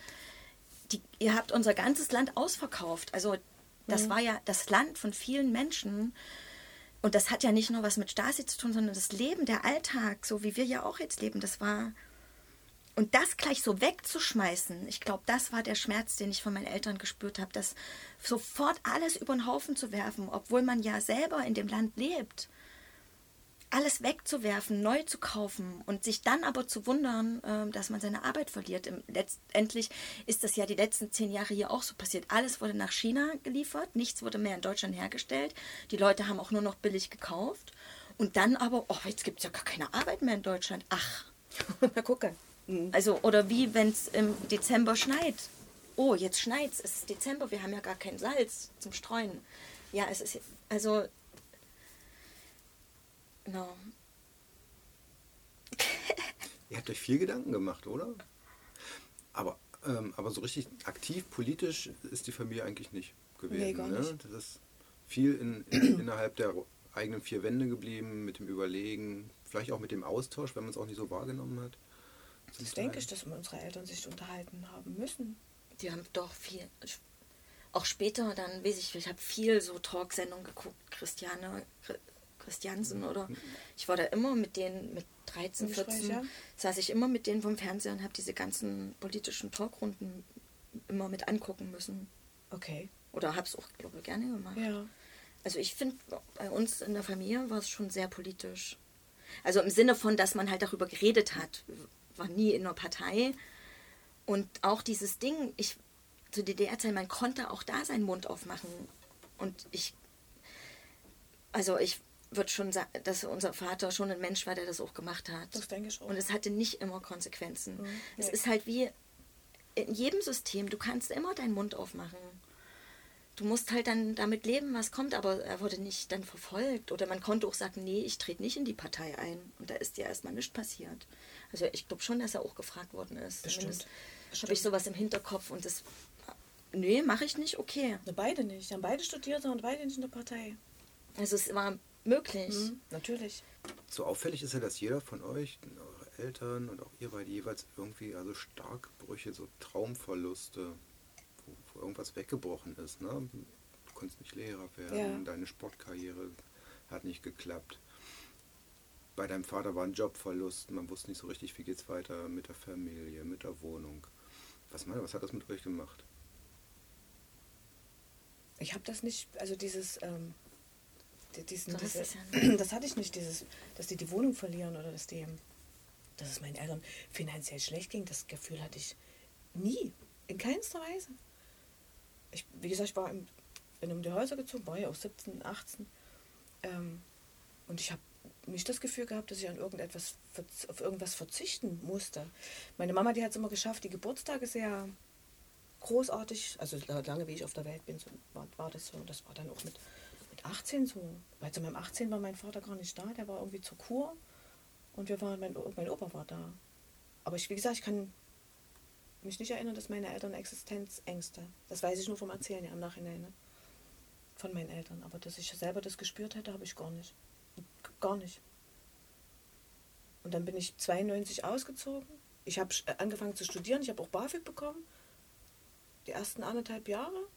Die, ihr habt unser ganzes Land ausverkauft. Also das war ja das Land von vielen Menschen. Und das hat ja nicht nur was mit Stasi zu tun, sondern das Leben, der Alltag, so wie wir ja auch jetzt leben, das war. Und das gleich so wegzuschmeißen, ich glaube, das war der Schmerz, den ich von meinen Eltern gespürt habe, das sofort alles über den Haufen zu werfen, obwohl man ja selber in dem Land lebt. Alles wegzuwerfen, neu zu kaufen und sich dann aber zu wundern, ähm, dass man seine Arbeit verliert. Letztendlich ist das ja die letzten zehn Jahre hier auch so passiert. Alles wurde nach China geliefert, nichts wurde mehr in Deutschland hergestellt. Die Leute haben auch nur noch billig gekauft. Und dann aber, oh, jetzt gibt es ja gar keine Arbeit mehr in Deutschland. Ach, Na gucke. also, oder wie wenn es im Dezember schneit. Oh, jetzt schneit's, es ist Dezember, wir haben ja gar kein Salz zum Streuen. Ja, es ist, also, no. Ihr habt euch viel Gedanken gemacht, oder? Aber, ähm, aber so richtig aktiv politisch ist die Familie eigentlich nicht gewesen. Nee, gar Ne? nicht. Das ist viel in, in, innerhalb der eigenen vier Wände geblieben, mit dem Überlegen, vielleicht auch mit dem Austausch, wenn man es auch nicht so wahrgenommen hat. Das Teil. denke ich, dass unsere Eltern sich unterhalten haben müssen. Die haben doch viel, auch später dann, weiß ich, ich habe viel so Talksendungen geguckt, Christiane, Chri- Christiansen oder ich war da immer mit denen, mit 13, Im Gespräch, 14, ja. saß ich immer mit denen vom Fernseher und habe diese ganzen politischen Talkrunden immer mit angucken müssen. Okay. Oder habe es auch, glaube ich, gerne gemacht. Ja. Also ich finde, bei uns in der Familie war es schon sehr politisch. Also im Sinne von, dass man halt darüber geredet hat. War nie in einer Partei. Und auch dieses Ding, ich zu DDR-Zeiten, man konnte auch da seinen Mund aufmachen. Und ich, also ich würde schon sagen, dass unser Vater schon ein Mensch war, der das auch gemacht hat. Das denke ich auch. Und es hatte nicht immer Konsequenzen. Mhm. Es Nee. ist halt wie in jedem System, du kannst immer deinen Mund aufmachen. Du musst halt dann damit leben, was kommt, aber er wurde nicht dann verfolgt. Oder man konnte auch sagen, nee, ich trete nicht in die Partei ein. Und da ist ja erstmal nichts passiert. Also ich glaube schon, dass er auch gefragt worden ist. Bestimmt. Habe ich sowas im Hinterkopf und das, nee, mache ich nicht, okay. Beide nicht. Die haben beide studiert und beide nicht in der Partei. Also es war möglich. Mhm. Natürlich. So auffällig ist ja, dass jeder von euch, eure Eltern und auch ihr beide jeweils irgendwie, also Starkbrüche, so Traumverluste, wo, wo irgendwas weggebrochen ist. Ne? Du konntest nicht Lehrer werden, Ja. deine Sportkarriere hat nicht geklappt. Bei deinem Vater war ein Jobverlust, man wusste nicht so richtig, wie geht's weiter mit der Familie, mit der Wohnung. Was, meine, was hat das mit euch gemacht? Ich habe das nicht, also dieses, ähm, diesen, diese, es ja das hatte ich nicht, dieses, dass die die Wohnung verlieren oder dass die, dass es meinen Eltern finanziell schlecht ging. Das Gefühl hatte ich nie, in keinster Weise. Ich, wie gesagt, ich war im, bin um die Häuser gezogen, war ja auch 17, 18. Ähm, und ich habe nicht das Gefühl gehabt, dass ich an irgendetwas, auf irgendwas verzichten musste. Meine Mama, die hat es immer geschafft, die Geburtstage sehr großartig, also lange wie ich auf der Welt bin, so war, war das so. Das war dann auch mit, mit 18 so. Weil zu meinem 18 war mein Vater gar nicht da, der war irgendwie zur Kur und wir waren, mein, mein Opa war da. Aber ich, wie gesagt, ich kann mich nicht erinnern, dass meine Eltern Existenzängste, das weiß ich nur vom Erzählen ja im Nachhinein, ne? von meinen Eltern. Aber dass ich selber das gespürt hätte, habe ich gar nicht. Gar nicht. Und dann bin ich 92 ausgezogen. Ich habe äh, angefangen zu studieren. Ich habe auch BAföG bekommen. Die ersten anderthalb Jahre.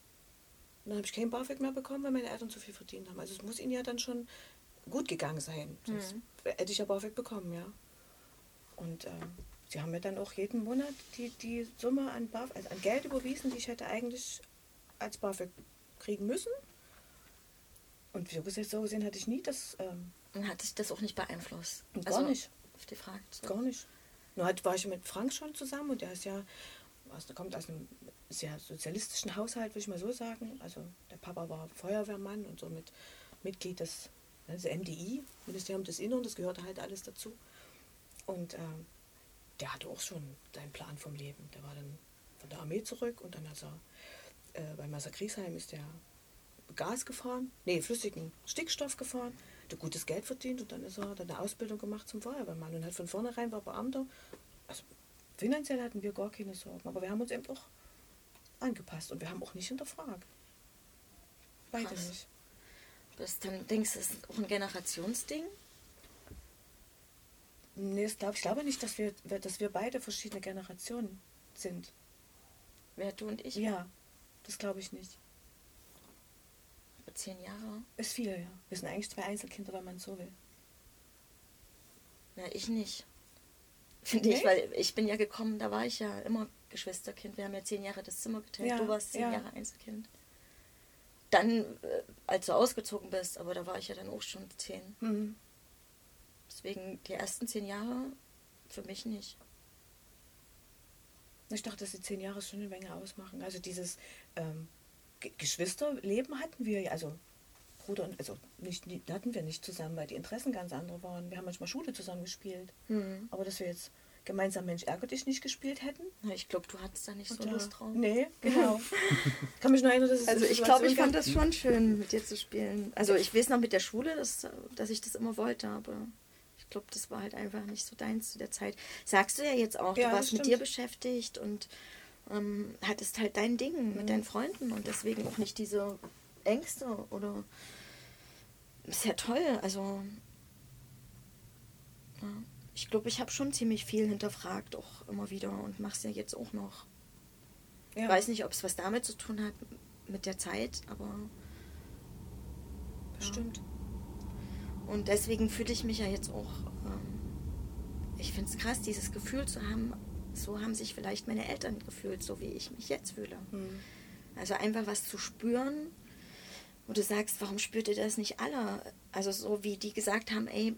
Und dann habe ich kein BAföG mehr bekommen, weil meine Eltern zu viel verdient haben. Also es muss ihnen ja dann schon gut gegangen sein. Sonst hätte ich ja BAföG bekommen, ja. Und ähm, sie haben mir dann auch jeden Monat die, die Summe an, BAföG, also an Geld überwiesen, die ich hätte eigentlich als BAföG kriegen müssen. Und so gesehen, so gesehen hatte ich nie das, ähm, Und hat sich das auch nicht beeinflusst? Gar nicht. Auf die Frage. gar nicht. Nur halt war ich mit Frank schon zusammen und der ist ja, aus, kommt aus einem sehr sozialistischen Haushalt, würde ich mal so sagen. Also der Papa war Feuerwehrmann und somit Mitglied des also MDI, Ministerium des Innern, das gehörte halt alles dazu. Und ähm, der hatte auch schon seinen Plan vom Leben. Der war dann von der Armee zurück und dann hat er äh, bei Masser Griesheim ist der Gas gefahren, nee, flüssigen Stickstoff gefahren. hat gutes Geld verdient und dann ist er, hat er eine Ausbildung gemacht zum Feuerwehrmann und hat von vornherein war Beamter. Also finanziell hatten wir gar keine Sorgen, aber wir haben uns eben auch angepasst und wir haben auch nicht hinterfragt. Beide Krass. nicht. Das dann denkst du, das ist auch ein Generationsding? Nee, das glaub, ich glaube nicht, dass wir, dass wir beide verschiedene Generationen sind. Wer du und ich? Ja, das glaube ich nicht. Über zehn Jahre. Ist viel, ja. Wir sind eigentlich zwei Einzelkinder, wenn man so will. Ja, ich nicht. Finde ich, weil ich bin ja gekommen, da war ich ja immer Geschwisterkind. Wir haben ja zehn Jahre das Zimmer geteilt. Ja, du warst zehn ja. Jahre Einzelkind. Dann, äh, als du ausgezogen bist, aber da war ich ja dann auch schon zehn. Mhm. Deswegen die ersten zehn Jahre für mich nicht. Ich dachte, dass die zehn Jahre schon eine Menge ausmachen. Also dieses ähm, Ge- Geschwisterleben hatten wir ja, also Bruder und, also nicht, nie- hatten wir nicht zusammen, weil die Interessen ganz andere waren. Wir haben manchmal Schule zusammen gespielt. Hm. Aber dass wir jetzt gemeinsam Mensch ärger dich nicht gespielt hätten. Ja, Ich glaube, du hattest da nicht so Und, Lust äh, drauf. Nee, genau. kann mich nur erinnern, dass es Also ich glaube, ich fand das schon schön, mit dir zu spielen. Also ich weiß noch mit der Schule, dass, dass ich das immer wollte, aber ich glaube, das war halt einfach nicht so deins zu der Zeit. Sagst du ja jetzt auch, Ja, du warst mit dir beschäftigt und ähm, hattest halt dein Ding mit deinen Freunden und deswegen auch nicht diese Ängste oder ist ja toll, also ja. ich glaube, ich habe schon ziemlich viel hinterfragt auch immer wieder und mach's ja jetzt auch noch. Ja. Ich weiß nicht, ob es was damit zu tun hat mit der Zeit, aber Bestimmt. und deswegen fühle ich mich ja jetzt auch. Ähm, ich finde es krass, dieses Gefühl zu haben. So haben sich vielleicht meine Eltern gefühlt, so wie ich mich jetzt fühle. Hm. Also einfach was zu spüren, wo du sagst, warum spürt ihr das nicht alle? Also so wie die gesagt haben, ey,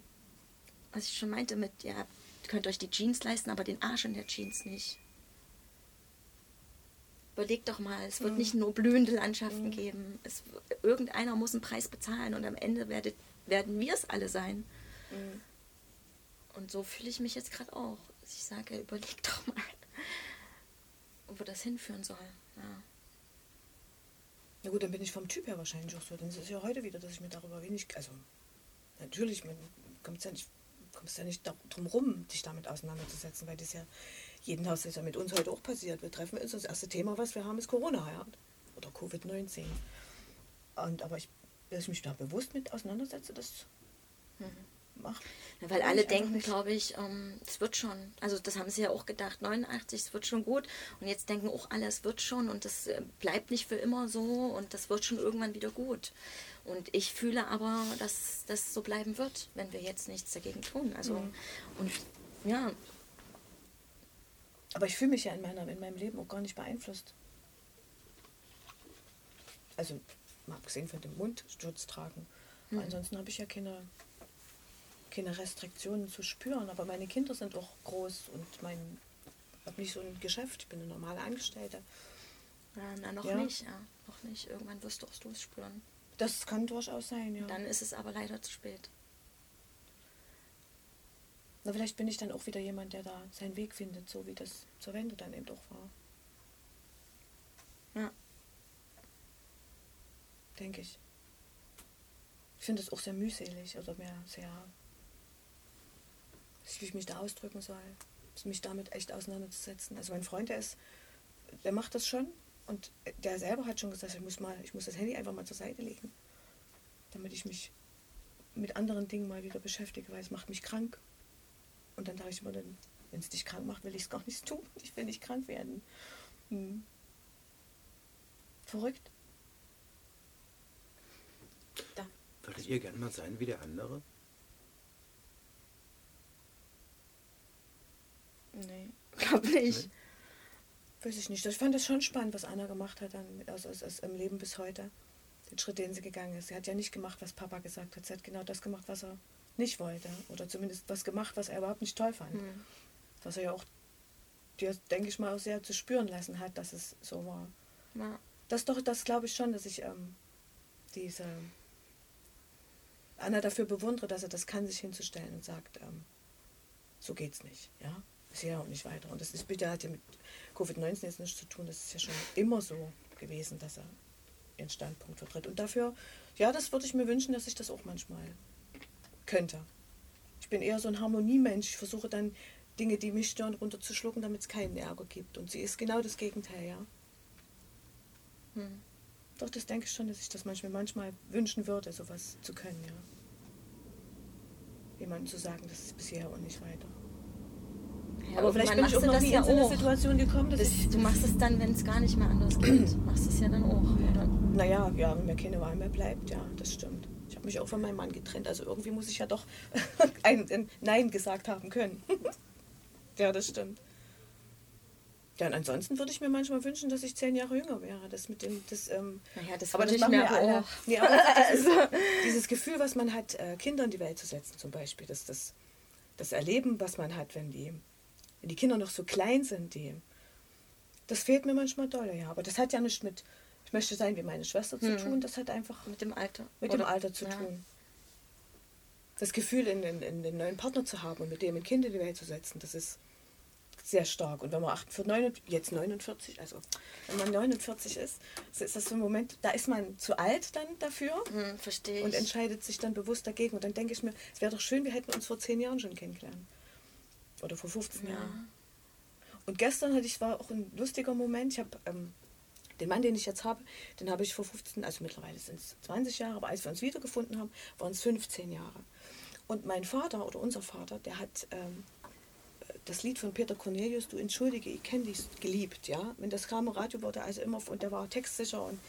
was ich schon meinte mit, ja, ihr könnt euch die Jeans leisten, aber den Arsch in der Jeans nicht. Überleg doch mal, es wird nicht nur blühende Landschaften geben. Es, irgendeiner muss einen Preis bezahlen und am Ende werdet, werden wir es alle sein. Mhm. Und so fühle ich mich jetzt gerade auch. Dass ich sage, überleg doch mal, wo das hinführen soll. Ja. Na gut, dann bin ich vom Typ her wahrscheinlich auch so. Denn es ist ja heute wieder, dass ich mir darüber wenig. Also, natürlich, man kommt ja nicht, kommst ja nicht drum rum, dich damit auseinanderzusetzen, weil das ja jeden Haus ist ja mit uns heute auch passiert. Wir treffen uns, das erste Thema, was wir haben, ist Corona ja. oder Covid-19. Und aber ich, dass ich mich da bewusst mit auseinandersetze, das macht. Ja, weil alle denken, glaube ich, ähm, es wird schon. Also das haben sie ja auch gedacht, 89, es wird schon gut. Und jetzt denken auch alle, es wird schon und das äh, bleibt nicht für immer so und das wird schon irgendwann wieder gut. Und ich fühle aber, dass das so bleiben wird, wenn wir jetzt nichts dagegen tun. Also Mhm. und ja, Aber ich fühle mich ja in, meiner, in meinem Leben auch gar nicht beeinflusst. Also, mal abgesehen von dem Mundschutz tragen. Aber ansonsten habe ich ja keine, keine Restriktionen zu spüren. Aber meine Kinder sind auch groß und mein habe nicht so ein Geschäft. Ich bin eine normale Angestellte. ja na, noch Ja. nicht, ja, noch nicht. Irgendwann wirst du auch spüren. Das kann durchaus sein, ja. Dann ist es aber leider zu spät. Na, vielleicht bin ich dann auch wieder jemand, der da seinen Weg findet, so wie das zur Wende dann eben auch war. Ja. Denke ich. Ich finde es auch sehr mühselig oder mehr sehr, wie ich mich da ausdrücken soll, mich damit echt auseinanderzusetzen. Also mein Freund, der ist, der macht das schon und der selber hat schon gesagt, ich muss mal, ich muss das Handy einfach mal zur Seite legen, damit ich mich mit anderen Dingen mal wieder beschäftige, weil es macht mich krank. Und dann dachte ich immer, wenn es dich krank macht, will ich es gar nicht tun. Ich will nicht krank werden. Hm. Verrückt. Da. Würdet ihr gerne mal sein wie der andere? Nee, glaube nicht. Weiß ich nicht. Ich fand das schon spannend, was Anna gemacht hat dann aus, aus, aus im Leben bis heute. Den Schritt, den sie gegangen ist. Sie hat ja nicht gemacht, was Papa gesagt hat. Sie hat genau das gemacht, was er nicht wollte. Oder zumindest was gemacht, was er überhaupt nicht toll fand. Hm. Was er ja auch dir, denke ich mal, auch sehr zu spüren lassen hat, dass es so war. Ja. Das doch, das glaube ich schon, dass ich ähm, diese Anna dafür bewundere, dass er das kann, sich hinzustellen und sagt, ähm, so geht's nicht, ja. Ist ja auch nicht weiter. Und das ist bitte hat ja mit Covid-19 jetzt nichts zu tun. Das ist ja schon immer so gewesen, dass er ihren Standpunkt vertritt. Und dafür, ja, das würde ich mir wünschen, dass ich das auch manchmal könnte. Ich bin eher so ein Harmoniemensch. Ich versuche dann Dinge, die mich stören, runterzuschlucken, damit es keinen Ärger gibt. Und sie ist genau das Gegenteil, ja. Hm. Doch, das denke ich schon, dass ich das manchmal, manchmal wünschen würde, sowas zu können, ja. Jemandem zu sagen, das ist bisher und nicht weiter. Ja, aber vielleicht bin ich auch noch das nie ja in so eine. Situation gekommen, dass Das, ich... du machst es dann, wenn es gar nicht mehr anders geht. machst es ja dann auch, oder? Naja, ja, wenn mir keine Wahl mehr bleibt, ja, das stimmt. Ich habe mich auch von meinem Mann getrennt, also irgendwie muss ich ja doch ein, ein Nein gesagt haben können. ja, das stimmt. Ja, und ansonsten würde ich mir manchmal wünschen, dass ich zehn Jahre jünger wäre. Das mit dem, das, ähm, Naja, das aber das ich machen mir wir alle. auch. Nee, aber dieses, dieses Gefühl, was man hat, äh, Kinder in die Welt zu setzen, zum Beispiel, das, das, das Erleben, was man hat, wenn die, wenn die Kinder noch so klein sind, die, das fehlt mir manchmal doll, ja. Aber das hat ja nichts mit, ich möchte sein wie meine Schwester zu Hm. tun, das hat einfach Mit dem Alter. mit Oder- dem Alter zu ja. tun. Das Gefühl, in, in, in den neuen Partner zu haben und mit dem ein Kind in die Welt zu setzen, das ist sehr stark. Und wenn man 48, 49, jetzt 49, also wenn man 49 ist, ist das so ein Moment, da ist man zu alt dann dafür Hm, verstehe und entscheidet sich dann bewusst dagegen. Und dann denke ich mir, es wäre doch schön, wir hätten uns vor 10 Jahren schon kennengelernt. Oder vor 15 Ja. Jahren. Und gestern hatte ich, war auch ein lustiger Moment. Ich habe ähm, den Mann, den ich jetzt habe, den habe ich vor 15, also mittlerweile sind es 20 Jahre, aber als wir uns wiedergefunden haben, waren es 15 Jahre. Und mein Vater oder unser Vater, der hat ähm, das Lied von Peter Cornelius, Du entschuldige, ich kenne dich, geliebt. Ja? Wenn das kam im Radio, wurde also immer, und der war textsicher. Und,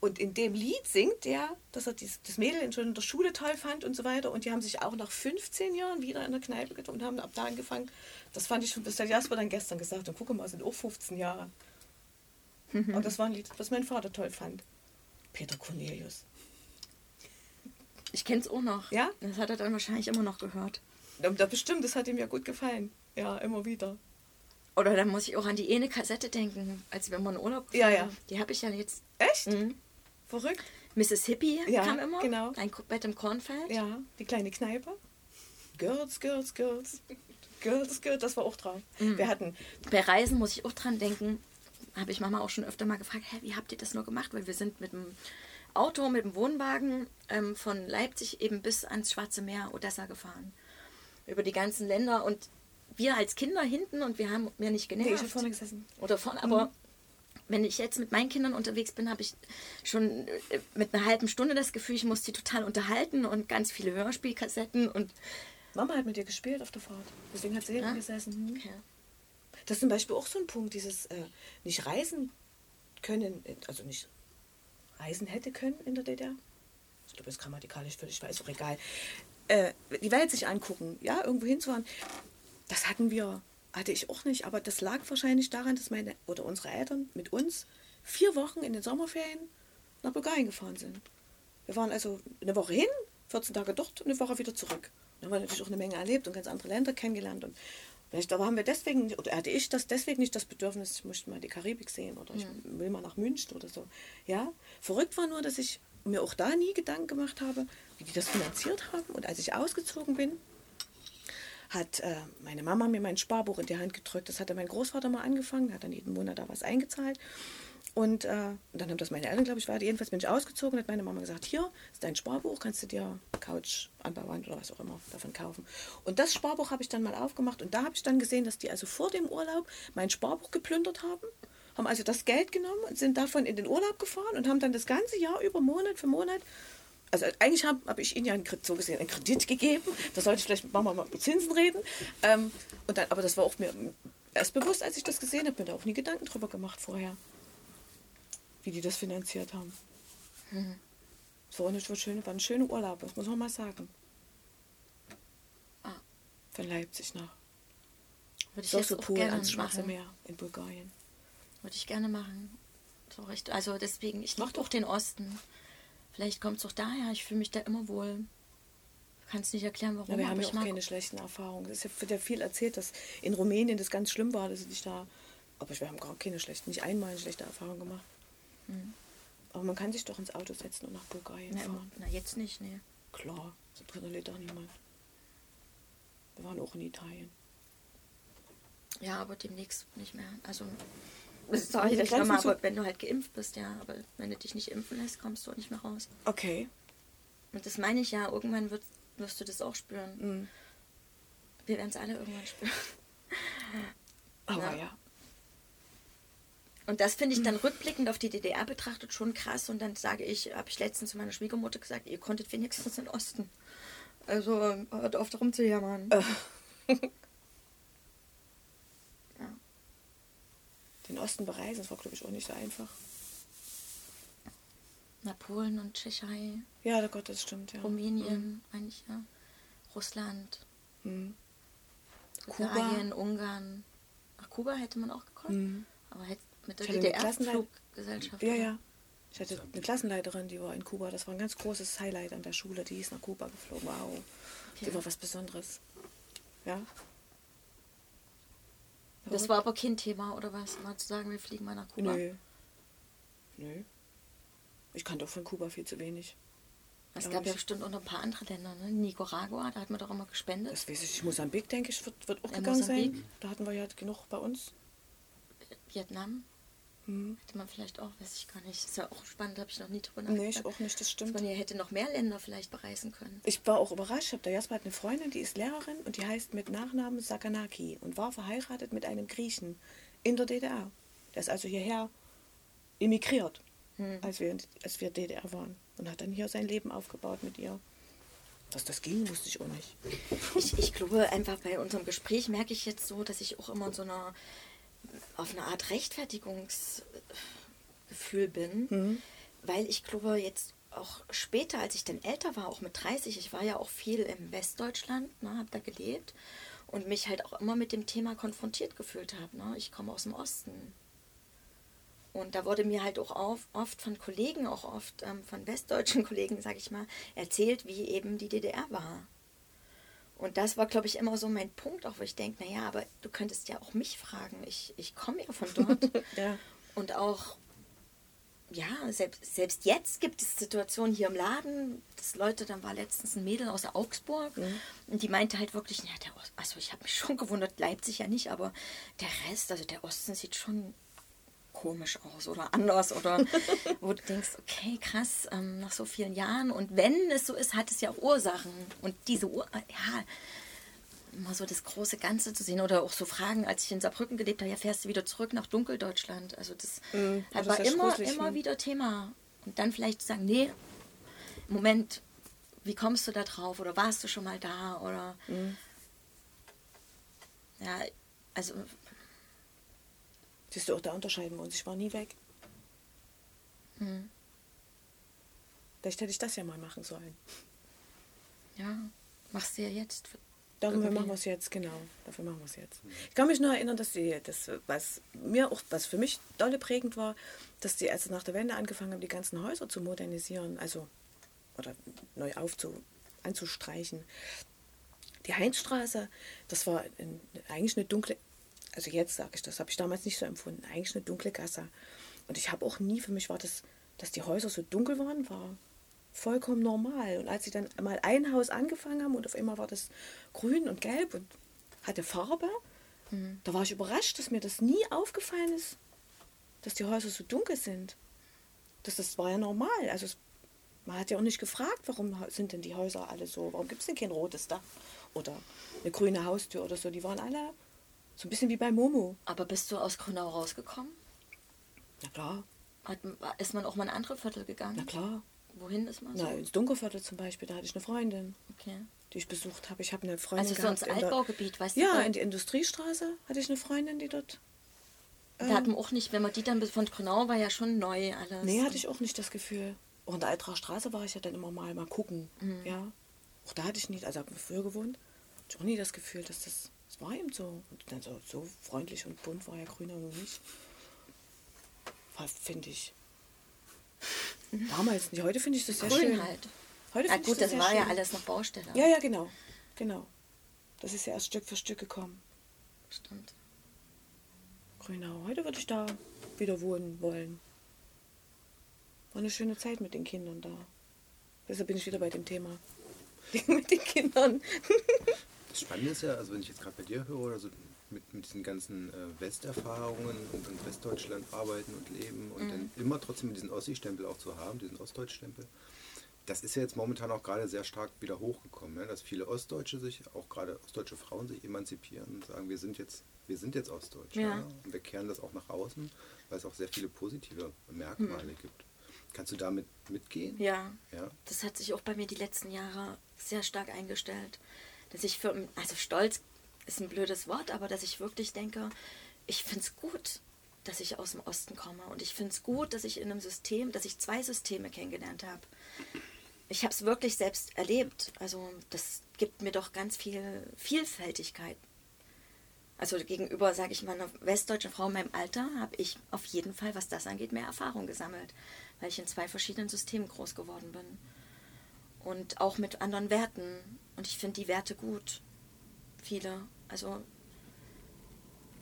und in dem Lied singt er, dass er dies, das Mädel schon in der Schule toll fand und so weiter. Und die haben sich auch nach 15 Jahren wieder in der Kneipe getroffen und haben ab da angefangen. Das fand ich schon, das hat Jasper dann gestern gesagt. Und guck mal, sind auch 15 Jahre. Und das war ein Lied, was mein Vater toll fand. Peter Cornelius. Ich kenne es auch noch. Ja? Das hat er dann wahrscheinlich immer noch gehört. Da, bestimmt, das hat ihm ja gut gefallen. Ja, immer wieder. Oder dann muss ich auch an die eine Kassette denken, als wenn man in Urlaub Ja, gefahren ja. war. Die habe ich ja jetzt. Echt? Mhm. Verrückt? Mississippi Ja, kam immer. genau. Ein Bett im Kornfeld. Ja, die kleine Kneipe. Girls, Girls, Girls. Girls, Girls, das war auch drauf. Wir hatten, Bei Reisen muss ich auch dran denken. Habe ich Mama auch schon öfter mal gefragt, hä, wie habt ihr das nur gemacht? Weil wir sind mit dem Auto, mit dem Wohnwagen ähm, von Leipzig eben bis ans Schwarze Meer, Odessa gefahren. Über die ganzen Länder und wir als Kinder hinten und wir haben mir nicht nee, ich genervt. habe vorne gesessen. Oder vorne, aber wenn ich jetzt mit meinen Kindern unterwegs bin, habe ich schon äh, mit einer halben Stunde das Gefühl, ich muss die total unterhalten und ganz viele Hörspielkassetten und Mama hat mit dir gespielt auf der Fahrt. Deswegen hat sie hinten Ja? gesessen. Hm. okay. Das ist zum Beispiel auch so ein Punkt, dieses äh, nicht reisen können, äh, also nicht reisen hätte können in der DDR. Ich glaube, das ist grammatikalisch völlig, weiß auch egal. Äh, die Welt sich angucken, ja, irgendwo hinzufahren. Das hatten wir, hatte ich auch nicht, aber das lag wahrscheinlich daran, dass meine oder unsere Eltern mit uns vier Wochen in den Sommerferien nach Bulgarien gefahren sind. Wir waren also eine Woche hin, 14 Tage dort und eine Woche wieder zurück. Da haben wir natürlich auch eine Menge erlebt und ganz andere Länder kennengelernt. Und vielleicht aber haben wir deswegen, oder hatte ich das deswegen nicht das Bedürfnis, ich möchte mal die Karibik sehen oder ich will mal nach München oder so. Ja, verrückt war nur, dass ich mir auch da nie Gedanken gemacht habe, wie die das finanziert haben. Und als ich ausgezogen bin, hat äh, meine Mama mir mein Sparbuch in die Hand gedrückt. Das hatte mein Großvater mal angefangen, hat dann jeden Monat da was eingezahlt. Und, äh, dann haben das meine Eltern, glaube ich, weiter. Jedenfalls bin ich ausgezogen und hat meine Mama gesagt, hier ist dein Sparbuch, kannst du dir Couch, Anbauwand oder was auch immer davon kaufen. Und das Sparbuch habe ich dann mal aufgemacht und da habe ich dann gesehen, dass die also vor dem Urlaub mein Sparbuch geplündert haben, haben also das Geld genommen und sind davon in den Urlaub gefahren und haben dann das ganze Jahr über Monat für Monat also eigentlich habe hab ich ihnen ja einen, Kredit- so gesehen einen Kredit gegeben. Da sollte ich vielleicht mit Mama mal über Zinsen reden. Ähm, und dann, aber das war auch mir erst bewusst, als ich das gesehen habe. Mir da auch nie Gedanken drüber gemacht vorher, wie die das finanziert haben. War, eine, war, schöne, war ein schöner Urlaub, das muss man mal sagen. Ah. Von Leipzig nach Würde ich jetzt auch gerne ans Schwarze machen. Meer in Bulgarien. Würde ich gerne machen. So recht. Also deswegen, ich Mach liebe auch den Osten. Vielleicht kommt es auch daher, ich fühle mich da immer wohl. Kannst nicht erklären, warum. Ja, wir haben ja auch mag keine schlechten Erfahrungen. Es wird ja viel erzählt, dass in Rumänien das ganz schlimm war, dass ich da. Aber wir haben gar keine schlechten, nicht einmal eine schlechte Erfahrung gemacht. Aber man kann sich doch ins Auto setzen und nach Bulgarien na, fahren. na, jetzt nicht, nee. Klar, so drin lebt doch niemand. Wir waren auch in Italien. Ja, aber demnächst nicht mehr. Also, das ist auch die nicht Grenzen schlimm, zu- aber wenn du halt geimpft bist, ja. Aber wenn du dich nicht impfen lässt, kommst du auch nicht mehr raus. Okay. Und das meine ich ja, irgendwann wird wirst du das auch spüren. Mhm. Wir werden es alle irgendwann spüren. Aber Ja. ja. Und das finde ich dann rückblickend auf die DDR betrachtet schon krass. Und dann sage ich, habe ich letztens zu meiner Schwiegermutter gesagt, ihr konntet wenigstens in den Osten. Also hört auf rumzujammern. Den Osten bereisen, das war, glaube ich, auch nicht so einfach. Na, Polen und Tschechei, Ja, Gott, das stimmt, ja. Rumänien, eigentlich, ja. Russland, Mhm. Kuba. Ungarn. Nach Kuba hätte man auch gekonnt. Mhm. Aber hätte mit der DDR-Fluggesellschaft. Ja, ja. Ich hatte eine Klassenleiterin, die war in Kuba. Das war ein ganz großes Highlight an der Schule. Die ist nach Kuba geflogen. Wow. Die Okay. war was Besonderes. Ja. Das war aber kein Thema, oder was? Mal zu sagen, wir fliegen mal nach Kuba. Nö. Nö. Ich kannte auch von Kuba viel zu wenig. Es gab ja bestimmt auch noch ein paar andere Länder, ne? Nicaragua, da hat man doch immer gespendet. Das weiß ich. Mosambik, denke ich, wird, wird auch Ja, gegangen Mosambik. sein. Da hatten wir ja genug bei uns. Vietnam Mhm. hätte man vielleicht auch, weiß ich gar nicht. Ist ja auch spannend, habe ich noch nie drüber Nee, nachgedacht. ich auch nicht, das Dass stimmt. man hier hätte noch mehr Länder vielleicht bereisen können. Ich war auch überrascht. Ich hab- Der Jasper hat eine Freundin, die ist Lehrerin und die heißt mit Nachnamen Sakanaki und war verheiratet mit einem Griechen in der DDR. Der ist also hierher emigriert, als, wir, als wir DDR waren und hat dann hier sein Leben aufgebaut mit ihr. Dass das ging, wusste ich auch nicht. Ich, ich glaube einfach bei unserem Gespräch merke ich jetzt so, dass ich auch immer in so einer auf eine Art Rechtfertigungsgefühl bin, weil ich glaube jetzt auch später, als ich dann älter war, auch mit 30, ich war ja auch viel im Westdeutschland, ne, habe da gelebt und mich halt auch immer mit dem Thema konfrontiert gefühlt habe. Ne? Ich komme aus dem Osten. Und da wurde mir halt auch auf, oft von Kollegen, auch oft ähm, von westdeutschen Kollegen, sage ich mal, erzählt, wie eben die DDR war. Und das war, glaube ich, immer so mein Punkt, auch wo ich denke, naja, aber du könntest ja auch mich fragen. Ich, ich komme ja von dort. Ja. Und auch, ja, selbst, selbst jetzt gibt es Situationen hier im Laden, dass Leute, dann war letztens ein Mädel aus Augsburg und die meinte halt wirklich, ja, der Ost, also ich habe mich schon gewundert, Leipzig ja nicht, aber der Rest, also der Osten sieht schon komisch aus oder anders oder wo du denkst, okay, krass, ähm, nach so vielen Jahren und wenn es so ist, hat es ja auch Ursachen und diese Ur ja, mal so das große Ganze zu sehen oder auch so Fragen, als ich in Saarbrücken gelebt habe, ja, fährst du wieder zurück nach Dunkeldeutschland. Also das Mhm, das war ja immer, immer ne? wieder Thema. Und dann vielleicht zu sagen, nee, Moment, wie kommst du da drauf? Oder warst du schon mal da? Oder Mhm. ja, also Siehst du, auch da unterscheiden wir uns. Ich war nie weg. hm, Vielleicht hätte ich das ja mal machen sollen. ja, machst du ja jetzt. Dafür Irgendwie. machen wir es jetzt, genau. Dafür machen wir es jetzt. Ich kann mich nur erinnern, dass die, das, was mir auch, was für mich dolle prägend war, dass die, als sie nach der Wende angefangen haben, die ganzen Häuser zu modernisieren, also oder neu aufzu, anzustreichen. Die Heinzstraße, das war ein, eigentlich eine dunkle, also jetzt sage ich das, habe ich damals nicht so empfunden, eigentlich eine dunkle Gasse. Und ich habe auch nie, für mich war das, dass die Häuser so dunkel waren, war vollkommen normal. Und als sie dann mal ein Haus angefangen haben und auf einmal war das grün und gelb und hatte Farbe, da war ich überrascht, dass mir das nie aufgefallen ist, dass die Häuser so dunkel sind. Das, das war ja normal. Also es, man hat ja auch nicht gefragt, warum sind denn die Häuser alle so, warum gibt es denn kein rotes Dach oder eine grüne Haustür oder so. Die waren alle so ein bisschen wie bei Momo. Aber bist du aus Grünau rausgekommen? Na klar, Hat, ist man auch mal in andere Viertel gegangen? na klar. Wohin ist man so? Na, ins Dunkelviertel zum Beispiel, da hatte ich eine Freundin, Okay. die ich besucht habe. Ich habe eine Freundin Also so gehabt ins in der- Altbaugebiet, weißt du? Ja, in die Industriestraße hatte ich eine Freundin, die dort. Da hat man auch nicht, wenn man die dann bis- von Grünau war ja schon neu alles. Nee, hatte ich auch nicht das Gefühl. Auch in der Altracher Straße war ich ja dann immer mal, mal gucken. Mhm. Ja. Auch da hatte ich nicht, also habe ich früher gewohnt, hatte ich auch nie das Gefühl, dass das, das war eben so. Und dann so, so freundlich und bunt war ja Grüner noch nicht. Finde ich. Damals nicht. Heute finde ich das sehr Grün schön. halt. Heute Ja finde gut, ich das sehr war ja schön. alles noch Baustelle. Ja, ja, genau. Genau. Das ist ja erst Stück für Stück gekommen. Stimmt. Grünau. Heute würde ich da wieder wohnen wollen. War eine schöne Zeit mit den Kindern da. Deshalb bin ich wieder bei dem Thema. mit den Kindern. Das Spannende ist ja, also wenn ich jetzt gerade bei dir höre oder so mit, mit diesen ganzen äh, Westerfahrungen und in Westdeutschland arbeiten und leben und dann immer trotzdem diesen Ossi-Stempel auch zu haben, diesen Ostdeutsch-Stempel, das ist ja jetzt momentan auch gerade sehr stark wieder hochgekommen, ne? dass viele Ostdeutsche sich, auch gerade ostdeutsche Frauen sich emanzipieren und sagen, wir sind jetzt, wir sind jetzt Ostdeutsche. Ja. Ne? Und wir kehren das auch nach außen, weil es auch sehr viele positive Merkmale gibt. Kannst du damit mitgehen? Ja. Ja. Das hat sich auch bei mir die letzten Jahre sehr stark eingestellt. Dass ich für, also stolz ist ein blödes Wort, aber dass ich wirklich denke, ich finde es gut, dass ich aus dem Osten komme. Und ich finde es gut, dass ich in einem System, dass ich zwei Systeme kennengelernt habe. Ich habe es wirklich selbst erlebt. Also das gibt mir doch ganz viel Vielfältigkeit. Also gegenüber, sage ich mal, einer westdeutschen Frau in meinem Alter habe ich auf jeden Fall, was das angeht, mehr Erfahrung gesammelt, weil ich in zwei verschiedenen Systemen groß geworden bin. Und auch mit anderen Werten. Und ich finde die Werte gut. Viele. Also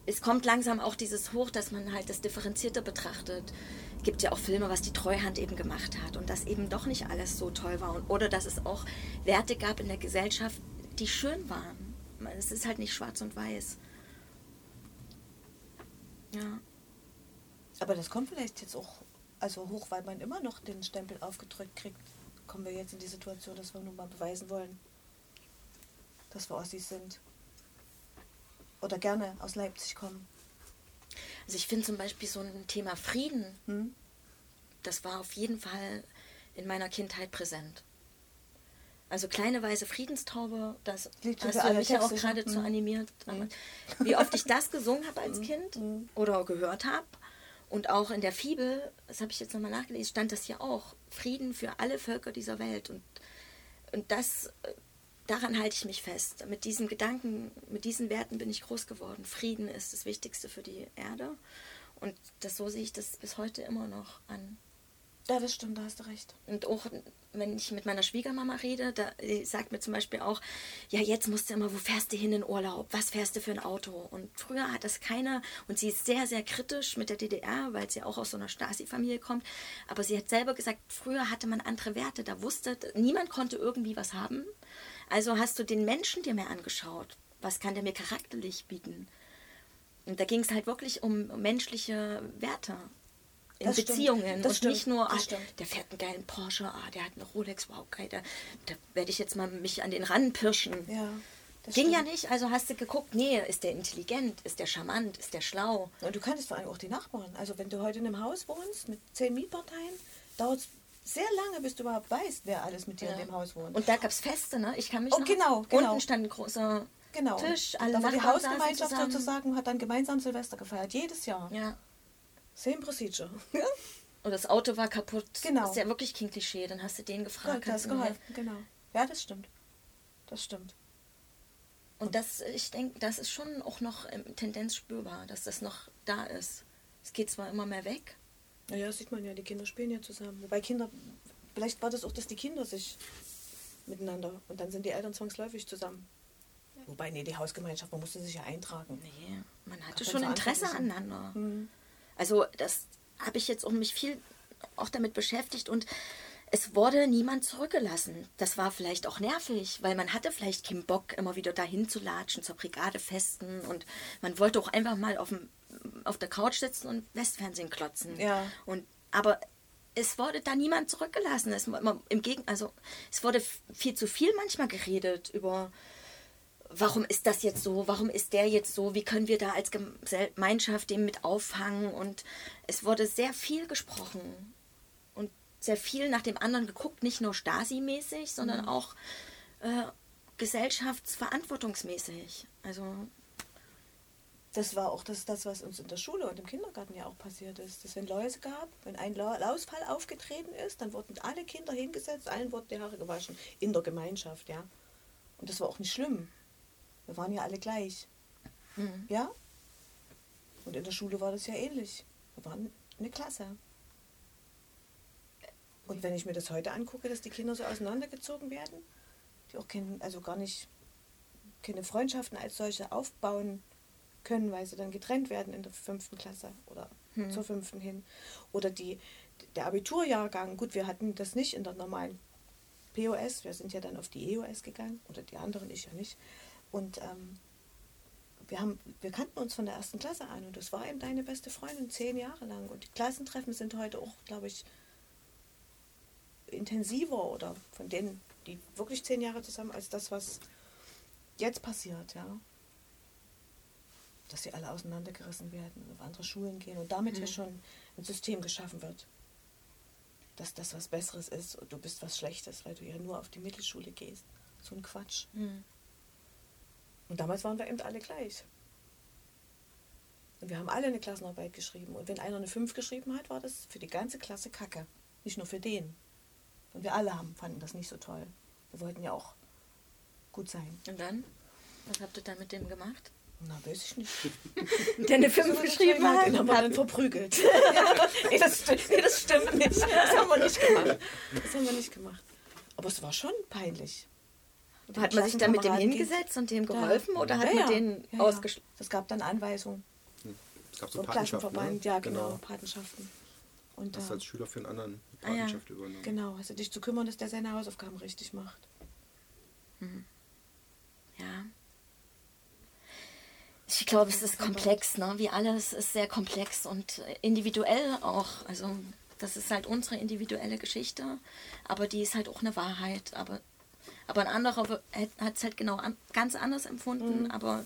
es kommt langsam auch dieses hoch, dass man halt das differenzierter betrachtet. Es gibt ja auch Filme, was die Treuhand eben gemacht hat und dass eben doch nicht alles so toll war. Und, oder dass es auch Werte gab in der Gesellschaft, die schön waren. Es ist halt nicht schwarz und weiß. Ja. Aber das kommt vielleicht jetzt auch also hoch, weil man immer noch den Stempel aufgedrückt kriegt. Kommen wir jetzt in die Situation, dass wir nun mal beweisen wollen, dass wir Ossis sind. Oder gerne aus Leipzig kommen. Also ich finde zum Beispiel so ein Thema Frieden, Hm? das war auf jeden Fall in meiner Kindheit präsent. Also kleine weiße Friedenstaube, das schon hast du mich ja auch Texte, geradezu mhm. animiert. Wie oft ich das gesungen habe als Kind oder gehört habe. Und auch in der Fibel, das habe ich jetzt nochmal nachgelesen, stand das hier auch. Frieden für alle Völker dieser Welt. Und, und das, äh, daran halte ich mich fest. Mit diesen Gedanken, mit diesen Werten bin ich groß geworden. Frieden ist das Wichtigste für die Erde. Und das, so sehe ich das bis heute immer noch an. Ja, das stimmt, da hast du recht. Und auch wenn ich mit meiner Schwiegermama rede, da die sagt mir zum Beispiel auch, ja, jetzt musst du immer, wo fährst du hin in Urlaub? Was fährst du für ein Auto? Und früher hat das keiner, und sie ist sehr, sehr kritisch mit der DDR, weil sie auch aus so einer Stasi-Familie kommt. Aber sie hat selber gesagt, früher hatte man andere Werte. Da wusste, niemand konnte irgendwie was haben. Also hast du den Menschen dir mehr angeschaut. Was kann der mir charakterlich bieten? Und da ging es halt wirklich um menschliche Werte in Das. Beziehungen Das und stimmt. nicht nur, Das ah, der fährt einen geilen Porsche, ah, der hat eine Rolex, wow, geil, da, da werde ich jetzt mal mich an den ranpirschen. Ja. Das Ging ja stimmt. nicht, also hast du geguckt, nee, ist der intelligent, ist der charmant, ist der schlau. Und du kannst vor allem auch die Nachbarn. Also wenn du heute in einem Haus wohnst mit zehn Mietparteien, dauert es sehr lange, bis du überhaupt weißt, wer alles mit dir in dem Haus wohnt. Und da gab es Feste, ne? Ich kann mich Oh, noch... genau, genau. Unten stand ein großer genau. Tisch, da alle war die Hausgemeinschaft sozusagen, hat dann gemeinsam Silvester gefeiert. Jedes Jahr. Ja. Same procedure. Und das Auto war kaputt. Genau. Das ist ja wirklich kein Klischee. Dann hast du den gefragt. Gott, das kannst du mir geholfen, genau. Ja, das stimmt. Das stimmt. Und das, ich denke, das ist schon auch noch ähm, Tendenz spürbar, dass das noch da ist. Es geht zwar immer mehr weg. Naja, sieht man ja, die Kinder spielen ja zusammen. Wobei Kinder, vielleicht war das auch, dass die Kinder sich miteinander und dann sind die Eltern zwangsläufig zusammen. Wobei, nee, die Hausgemeinschaft, man musste sich ja eintragen. Nee, man hatte Kann schon Interesse verantwortlich aneinander. Mhm. Also das habe ich jetzt auch mich viel auch damit beschäftigt und es wurde niemand zurückgelassen. Das war vielleicht auch nervig, weil man hatte vielleicht keinen Bock, immer wieder dahin zu latschen, zur Brigadefesten und man wollte auch einfach mal auf, dem, auf der Couch sitzen und Westfernsehen klotzen. Ja. Und, aber es wurde da niemand zurückgelassen. Es, immer Im Gegen, also, es wurde viel zu viel manchmal geredet über warum ist das jetzt so, warum ist der jetzt so, wie können wir da als Gemeinschaft dem mit auffangen und es wurde sehr viel gesprochen und sehr viel nach dem anderen geguckt, nicht nur Stasi-mäßig, sondern auch äh, gesellschaftsverantwortungsmäßig. Also Das war auch das, das, was uns in der Schule und im Kindergarten ja auch passiert ist. Dass wenn Läuse gab, wenn ein La- Lausfall aufgetreten ist, dann wurden alle Kinder hingesetzt, allen wurden die Haare gewaschen. In der Gemeinschaft, ja. Und das war auch nicht schlimm. Wir waren ja alle gleich. Ja? Und in der Schule war das ja ähnlich. Wir waren eine Klasse. Und wenn ich mir das heute angucke, dass die Kinder so auseinandergezogen werden, die auch kein, also gar nicht keine Freundschaften als solche aufbauen können, weil sie dann getrennt werden in der fünften Klasse oder zur fünften hin. Oder die, der Abiturjahrgang, gut, wir hatten das nicht in der normalen POS, wir sind ja dann auf die EOS gegangen, oder die anderen, ich ja nicht. Und ähm, wir, haben, wir kannten uns von der ersten Klasse an und das war eben deine beste Freundin zehn Jahre lang. Und die Klassentreffen sind heute auch, glaube ich, intensiver oder von denen, die wirklich zehn Jahre zusammen, als das, was jetzt passiert, ja. Dass sie alle auseinandergerissen werden, auf andere Schulen gehen und damit Mhm. hier schon ein System geschaffen wird. Dass das was Besseres ist und du bist was Schlechtes, weil du ja nur auf die Mittelschule gehst. So ein Quatsch. Mhm. Und damals waren wir eben alle gleich. Und wir haben alle eine Klassenarbeit geschrieben. Und wenn einer eine 5 geschrieben hat, war das für die ganze Klasse Kacke. Nicht nur für den. Und wir alle haben, fanden das nicht so toll. Wir wollten ja auch gut sein. Und dann? Was habt ihr dann mit dem gemacht? Na, weiß ich nicht. Der eine 5 geschrieben hat. Den haben wir dann verprügelt. nee, das, nee, das stimmt nicht. Das haben wir nicht gemacht. Das haben wir nicht gemacht. Aber es war schon peinlich. Hat man sich dann mit dem hingesetzt und dem Ja. geholfen oder hat Ja, man ja. den Ja, ja. ausgeschlossen? Es gab dann Anweisungen. Es gab so So Patenschaften. Klassenverband, ne? ja genau, Patenschaften. Und Hast du als Schüler für einen anderen Ah, ja. Patenschaft übernommen. genau, hast du dich zu kümmern, dass der seine Hausaufgaben richtig macht. Ja. Ich glaube, es ist komplex, ne? Wie alles ist sehr komplex und äh, individuell auch. Also, das ist halt unsere individuelle Geschichte, aber die ist halt auch eine Wahrheit. Aber, aber ein anderer hat es halt genau an, ganz anders empfunden, aber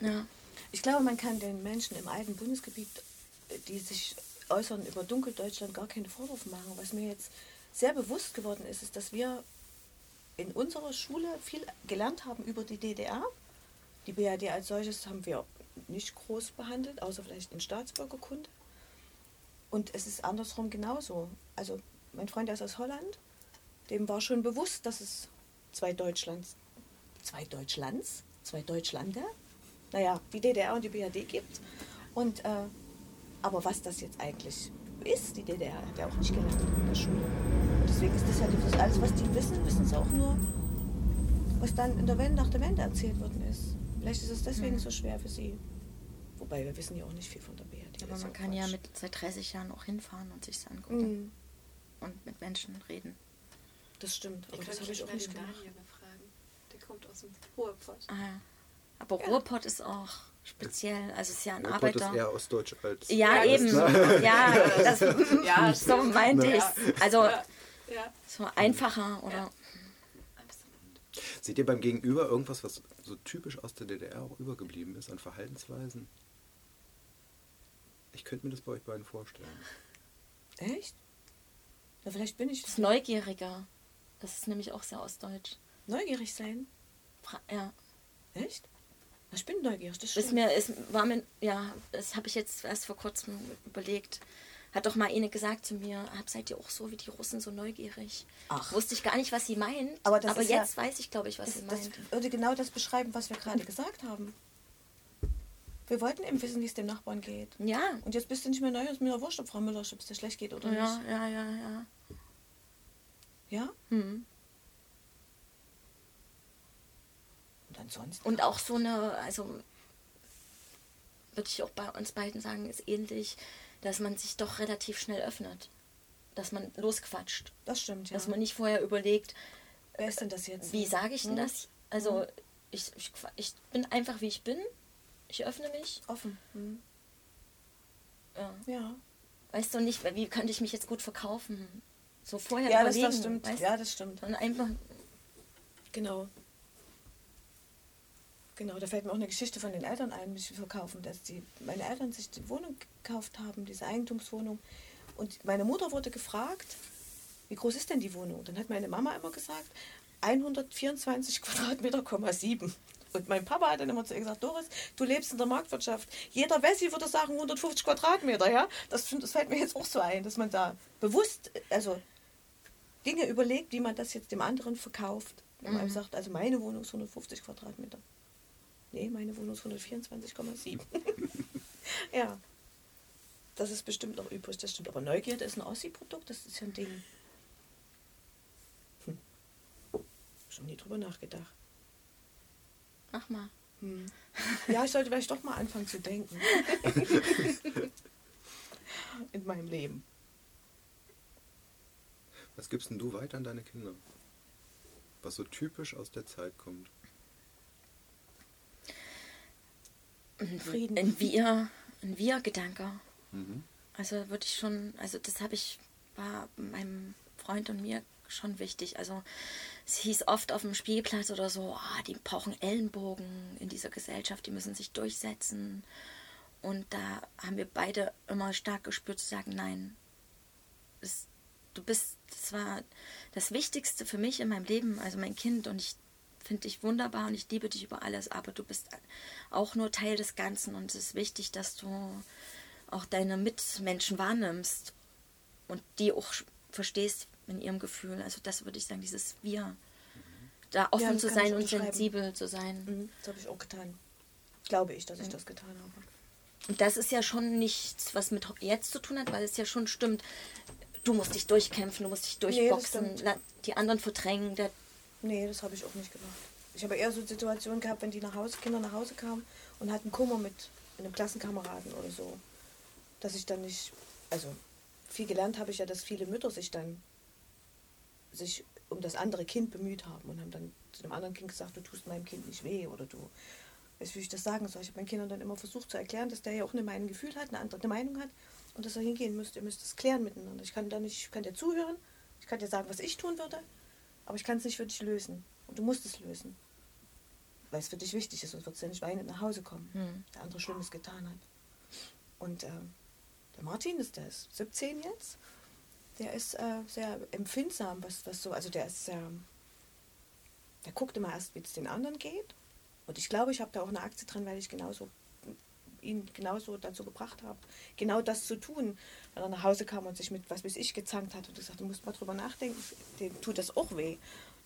ja. Ich glaube, man kann den Menschen im alten Bundesgebiet, die sich äußern über Dunkeldeutschland, gar keine Vorwürfe machen. Was mir jetzt sehr bewusst geworden ist, ist, dass wir in unserer Schule viel gelernt haben über die DDR. Die BRD als solches haben wir nicht groß behandelt, außer vielleicht in Staatsbürgerkunde. Und es ist andersrum genauso. Also mein Freund der ist aus Holland, dem war schon bewusst, dass es zwei Deutschlands, zwei Deutschlands, zwei Deutschlande, naja, die DDR und die BRD gibt. Und, äh, aber was das jetzt eigentlich ist, die DDR, hat er auch nicht gelernt in der Schule. Und deswegen ist das ja das alles, was die wissen, wissen sie auch nur, was dann in der Wende, nach der Wende erzählt worden ist. Vielleicht ist es deswegen so schwer für sie. Wobei wir wissen ja auch nicht viel von der BRD. Aber das ist man kann ja Quatsch. mit seit 30 Jahren auch hinfahren und sich angucken Mhm, und mit Menschen reden. das stimmt, aber das habe ich gleich auch nicht gemacht. Daniel befragen. Der kommt aus dem Ruhrpott. Ah, ja. aber Ruhrpott ist auch speziell, also es ist ja ein Ruhrpott ist Arbeiter. eher ostdeutsch als. Ja, Ja, eben. Ja, das, Ja, so meinte ich Ja. Also Ja, ja. so einfacher oder. Seht ihr beim Gegenüber irgendwas, was so typisch aus der DDR auch übergeblieben ist an Verhaltensweisen? Ich könnte mir das bei euch beiden vorstellen. Echt? Na, vielleicht bin ich das Neugieriger. Das ist nämlich auch sehr ostdeutsch. neugierig sein. Fra- Ja, Echt? Ich bin neugierig, das ist mir, ist, war mir, ja, das habe ich jetzt erst vor kurzem überlegt. Hat doch mal eine gesagt zu mir, hab, seid ihr auch so wie die Russen so neugierig? Ach. Wusste ich gar nicht, was sie meint. Aber Aber, das ist ja- jetzt weiß ich, glaube ich, was Das, sie das meint. würde genau das beschreiben, was wir gerade gesagt haben. Wir wollten eben wissen, wie es dem Nachbarn geht. Ja, Und jetzt bist du nicht mehr neu, ist mir doch wurscht, ob Frau Müller, ob es dir schlecht geht oder ja, nicht. ja, ja, ja. Ja? Hm. Und ansonsten. Und auch so eine, also würde ich auch bei uns beiden sagen, ist ähnlich, dass man sich doch relativ schnell öffnet. Dass man losquatscht. das stimmt, ja. Dass man nicht vorher überlegt, Wer ist denn das jetzt? wie sage ich denn Hm? das? Also ich, ich, qua- ich bin einfach wie ich bin. Ich öffne mich. Offen. Hm. Ja. Ja. Weißt du nicht, wie könnte ich mich jetzt gut verkaufen? So vorher Ja, das, überlegen. das stimmt. Weißt? Ja, das stimmt. Sondern einfach, Genau. Genau, da fällt mir auch eine Geschichte von den Eltern ein, mich verkaufen, dass die, meine Eltern sich die Wohnung gekauft haben, diese Eigentumswohnung. Und meine Mutter wurde gefragt, wie groß ist denn die Wohnung? Dann hat meine Mama immer gesagt, 124 Quadratmeter, 7. Und mein Papa hat dann immer zu ihr gesagt, Doris, du lebst in der Marktwirtschaft. Jeder Wessi würde sagen 150 Quadratmeter, ja? Das, das fällt mir jetzt auch so ein, dass man da bewusst, also Dinge überlegt, wie man das jetzt dem anderen verkauft. Wenn man sagt, also meine Wohnung ist 150 Quadratmeter. Nee, meine Wohnung ist 124,7. ja. Das ist bestimmt noch übrig, das stimmt. Aber Neugierde ist ein Ossi-Produkt, das ist ja ein Ding. Hm. Schon nie drüber nachgedacht. mach mal. Hm. Ja, ich sollte vielleicht doch mal anfangen zu denken. In meinem Leben. Was gibst denn du weiter an deine Kinder? Was so typisch aus der Zeit kommt. Frieden. Ein Wir, ein Wir-Gedanke. Mhm. Also würde ich schon, also das habe ich, war meinem Freund und mir schon wichtig. Also es hieß oft auf dem Spielplatz oder so, ah, die brauchen Ellenbogen in dieser Gesellschaft, die müssen sich durchsetzen. Und da haben wir beide immer stark gespürt zu sagen, nein, es, du bist, das war das Wichtigste für mich in meinem Leben, also mein Kind und ich finde dich wunderbar und ich liebe dich über alles, aber du bist auch nur Teil des Ganzen und es ist wichtig, dass du auch deine Mitmenschen wahrnimmst und die auch verstehst in ihrem Gefühl. Also das würde ich sagen, dieses Wir. Da offen Ja, zu sein und sensibel zu sein. Mhm, das habe ich auch getan. Glaube ich, dass ich das getan habe. Und das ist ja schon nichts, was mit jetzt zu tun hat, weil es ja schon stimmt, du musst dich durchkämpfen, du musst dich Nee, durchboxen, la- die anderen verdrängen. Der, Nee, das habe ich auch nicht gemacht. Ich habe eher so Situationen gehabt, wenn die nach Hause, Kinder nach Hause kamen und hatten Kummer mit einem Klassenkameraden oder so, dass ich dann nicht, also viel gelernt habe ich ja, dass viele Mütter sich dann sich um das andere Kind bemüht haben und haben dann zu dem anderen Kind gesagt, du tust meinem Kind nicht weh oder du, weißt wie ich das sagen soll. Ich habe meinen Kindern dann immer versucht zu erklären, dass der ja auch eine Meinung Gefühl hat, eine andere Meinung hat und dass er hingehen müsste. Ihr müsst es klären miteinander. Ich kann da nicht, ich kann dir zuhören, ich kann dir sagen, was ich tun würde, aber ich kann es nicht für dich lösen. Und du musst es lösen. Weil es für dich wichtig ist, sonst wird es ja nicht weinend nach Hause kommen. Hm. Der andere Schlimmes getan hat. Und ähm, der Martin ist, der ist 17 jetzt. Der ist äh, sehr empfindsam, was, was so, also der ist sehr, der guckt immer erst, wie es den anderen geht. Und ich glaube, ich habe da auch eine Aktie dran, weil ich genauso ihn genauso dazu gebracht habe, genau das zu tun. Wenn er nach Hause kam und sich mit was weiß ich gezankt hat und gesagt, du musst mal drüber nachdenken, dem tut das auch weh.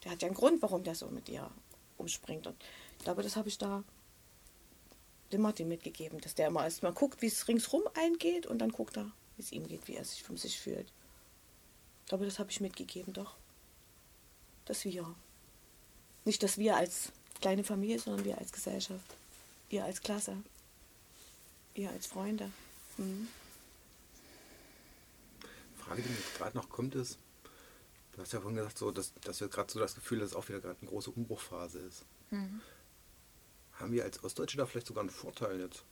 Der hat ja einen Grund, warum der so mit dir umspringt. Und ich glaube, das habe ich da dem Martin mitgegeben, dass der immer erst mal guckt, wie es ringsrum eingeht und dann guckt er, wie es ihm geht, wie er sich von sich fühlt. Ich glaube, das habe ich mitgegeben, doch. Das Wir. Nicht das Wir als kleine Familie, sondern wir als Gesellschaft. Ihr als Klasse. Ihr als Freunde. Mhm. Frage, die mir gerade noch kommt, ist, du hast ja vorhin gesagt, so, dass, dass wir gerade so das Gefühl, dass es auch wieder gerade eine große Umbruchphase ist. Mhm. Haben wir als Ostdeutsche da vielleicht sogar einen Vorteil jetzt?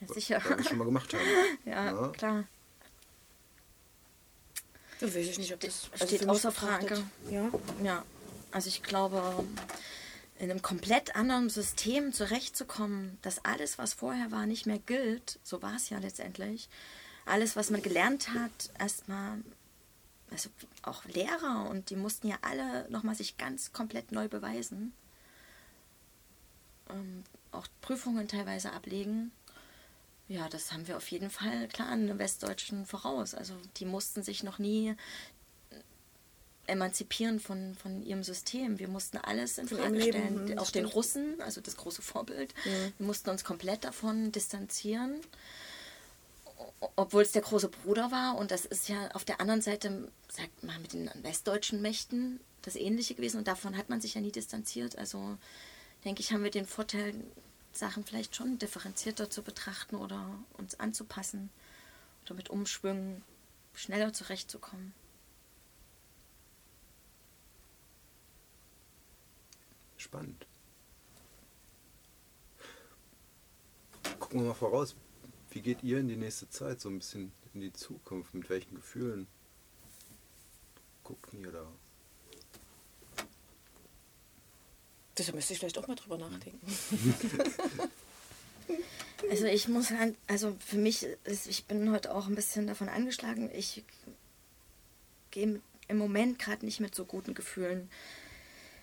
ja, sicher. Weil wir schon mal gemacht haben. ja, Ja. klar. Da weiß ich nicht, ob das Steht- also steht mich außer Frage. Ja. Ja, also ich glaube, in einem komplett anderen System zurechtzukommen, dass alles, was vorher war, nicht mehr gilt, so war es ja letztendlich. Alles, was man gelernt hat, erstmal, also auch Lehrer und die mussten ja alle nochmal sich ganz komplett neu beweisen. Ähm, auch Prüfungen teilweise ablegen. Ja, das haben wir auf jeden Fall klar an den Westdeutschen voraus. Also die mussten sich noch nie emanzipieren von, von ihrem System. Wir mussten alles in Frage ihrem Leben, stellen. mhm, Auch den. Russen, also das große Vorbild. Ja. Wir mussten uns komplett davon distanzieren, obwohl es der große Bruder war. Und das ist ja auf der anderen Seite, sagt man, mit den westdeutschen Mächten das Ähnliche gewesen. Und davon hat man sich ja nie distanziert. Also denke ich, haben wir den Vorteil, Sachen vielleicht schon differenzierter zu betrachten oder uns anzupassen oder mit Umschwüngen schneller zurechtzukommen. Spannend. Gucken wir mal voraus. Wie geht ihr in die nächste Zeit, so ein bisschen in die Zukunft? Mit welchen Gefühlen guckt ihr da? Da müsste ich vielleicht auch mal drüber nachdenken. Also ich muss sagen, also für mich ist, ich bin heute auch ein bisschen davon angeschlagen. Ich gehe im Moment gerade nicht mit so guten Gefühlen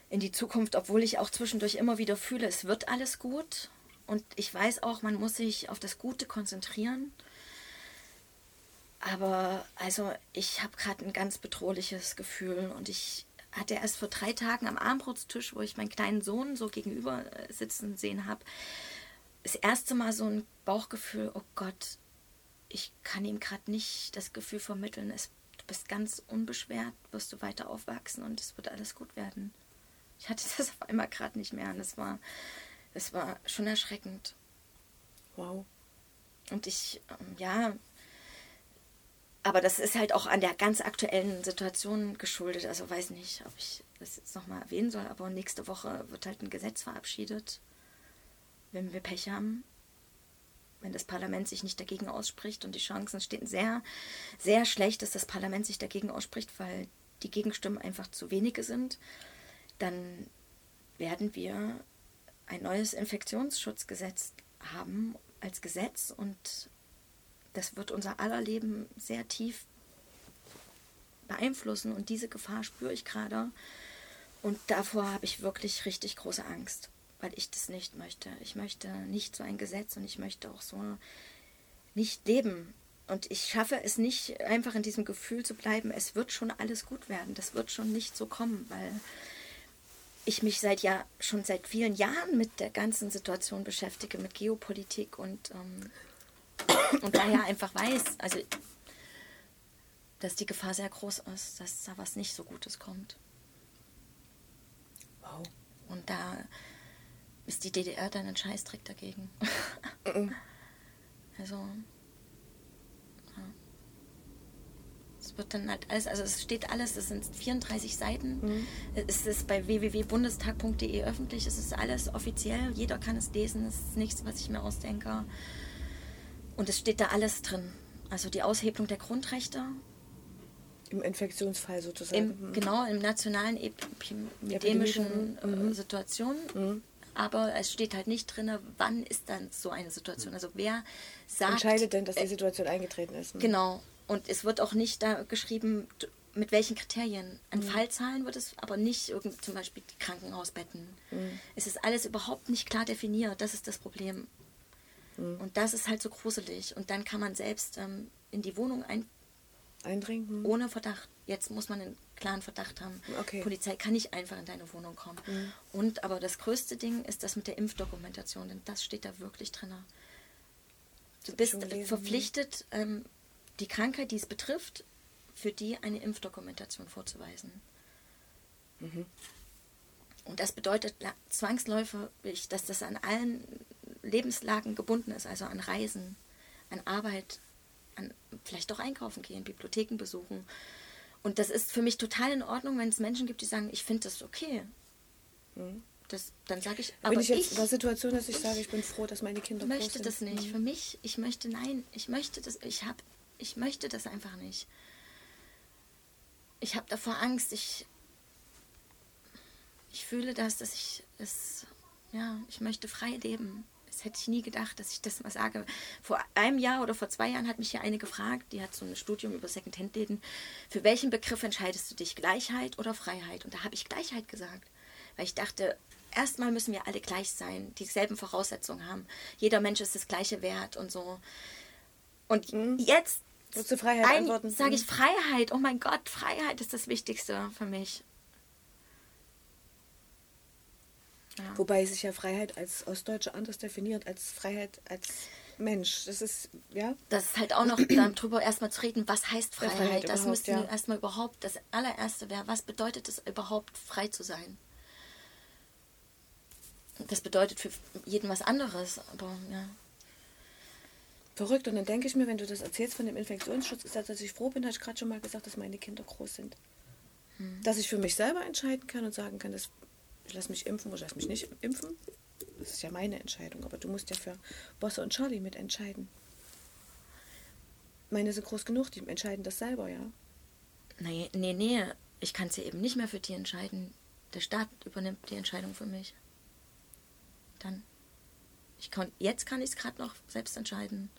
in die Zukunft, obwohl ich auch zwischendurch immer wieder fühle, es wird alles gut. Und ich weiß auch, man muss sich auf das Gute konzentrieren. Aber also ich habe gerade ein ganz bedrohliches Gefühl und ich hatte erst vor drei Tagen am Abendbrotstisch, wo ich meinen kleinen Sohn so gegenüber äh, sitzen sehen habe, das erste Mal so ein Bauchgefühl, oh Gott, ich kann ihm gerade nicht das Gefühl vermitteln, es, du bist ganz unbeschwert, wirst du weiter aufwachsen und es wird alles gut werden. Ich hatte das auf einmal gerade nicht mehr und es war, es war schon erschreckend. Wow. Und ich, ähm, ja, aber das ist halt auch an der ganz aktuellen Situation geschuldet. Also weiß nicht, ob ich das jetzt nochmal erwähnen soll, aber nächste Woche wird halt ein Gesetz verabschiedet, wenn wir Pech haben. wenn das Parlament sich nicht dagegen ausspricht und die Chancen stehen sehr, sehr schlecht, dass das Parlament sich dagegen ausspricht, weil die Gegenstimmen einfach zu wenige sind, dann werden wir ein neues Infektionsschutzgesetz haben als Gesetz und das wird unser aller Leben sehr tief beeinflussen und diese Gefahr spüre ich gerade und davor habe ich wirklich richtig große Angst weil ich das nicht möchte. Ich möchte nicht so ein Gesetz und ich möchte auch so nicht leben. Und ich schaffe es nicht, einfach in diesem Gefühl zu bleiben, es wird schon alles gut werden. Das wird schon nicht so kommen, weil ich mich seit ja schon seit vielen Jahren mit der ganzen Situation beschäftige, mit Geopolitik und, ähm, und daher einfach weiß, also dass die Gefahr sehr groß ist, dass da was nicht so Gutes kommt. Wow. Und da ist die DDR dann ein Scheißdreck dagegen. also, ja. Es wird dann halt alles, also es steht alles, es sind 34 Seiten. Mhm. Es ist bei www.bundestag.de öffentlich, es ist alles offiziell, jeder kann es lesen, es ist nichts, was ich mir ausdenke. Und es steht da alles drin. Also die Aushebelung der Grundrechte, im Infektionsfall sozusagen. Im, mhm. genau, im nationalen epidemischen mhm. Situationen. Mhm aber es steht halt nicht drin, wann ist dann so eine Situation. Also wer sagt. Entscheidet denn, dass die Situation eingetreten ist? Ne? Genau. Und es wird auch nicht da geschrieben, mit welchen Kriterien. An mhm. Fallzahlen wird es aber nicht irgend, zum Beispiel die Krankenhausbetten. Mhm. Es ist alles überhaupt nicht klar definiert. Das ist das Problem. Mhm. Und das ist halt so gruselig. Und dann kann man selbst ähm, in die Wohnung ein eindringen. Ohne Verdacht. Jetzt muss man einen klaren Verdacht haben. Okay. Polizei kann nicht einfach in deine Wohnung kommen. Mhm. Und aber das größte Ding ist das mit der Impfdokumentation, denn das steht da wirklich drin. Du bist verpflichtet, ähm, die Krankheit, die es betrifft, für die eine Impfdokumentation vorzuweisen. Mhm. Und das bedeutet zwangsläufig, dass das an allen Lebenslagen gebunden ist, also an Reisen, an Arbeit, an vielleicht doch einkaufen gehen, Bibliotheken besuchen. Und das ist für mich total in Ordnung, wenn es Menschen gibt, die sagen, ich finde das okay. Mhm. Das, dann sage ich, aber Wenn ich jetzt in der Situation, dass ich sage, ich bin froh, dass meine Kinder möchte sind. das nicht. Mhm. Für mich, ich möchte nein, ich möchte das, ich habe, ich möchte das einfach nicht. Ich habe davor Angst. Ich, ich fühle das, dass ich es, ja, ich möchte frei leben. Das hätte ich nie gedacht, dass ich das mal sage. Vor einem Jahr oder vor zwei Jahren hat mich hier eine gefragt, die hat so ein Studium über Secondhand-Läden. Für welchen Begriff entscheidest du dich, Gleichheit oder Freiheit? Und da habe ich Gleichheit gesagt, weil ich dachte, erstmal müssen wir alle gleich sein, dieselben Voraussetzungen haben. Jeder Mensch ist das gleiche Wert und so. Und mhm. jetzt sage ich. Freiheit. Oh mein Gott, Freiheit ist das Wichtigste für mich. Ja. Wobei sich ja Freiheit als Ostdeutsche anders definiert als Freiheit als Mensch. Das ist, ja. Das ist halt auch noch darüber erstmal zu reden, was heißt Freiheit. Freiheit das müssten ja. wir erstmal überhaupt, das allererste wäre, was bedeutet es überhaupt, frei zu sein? Das bedeutet für jeden was anderes, aber ja. Verrückt. Und dann denke ich mir, wenn du das erzählst von dem Infektionsschutzgesetz, dass ich froh bin, habe ich gerade schon mal gesagt, dass meine Kinder groß sind. Hm. Dass ich für mich selber entscheiden kann und sagen kann, das ich lasse mich impfen oder ich lasse mich nicht impfen. Das ist ja meine Entscheidung, aber du musst ja für Bosse und Charlie mitentscheiden. Meine sind groß genug, die entscheiden das selber, ja. Nee, nee, nee. Ich kann es ja eben nicht mehr für die entscheiden. Der Staat übernimmt die Entscheidung für mich. Dann. Ich kann, jetzt kann ich es gerade noch selbst entscheiden.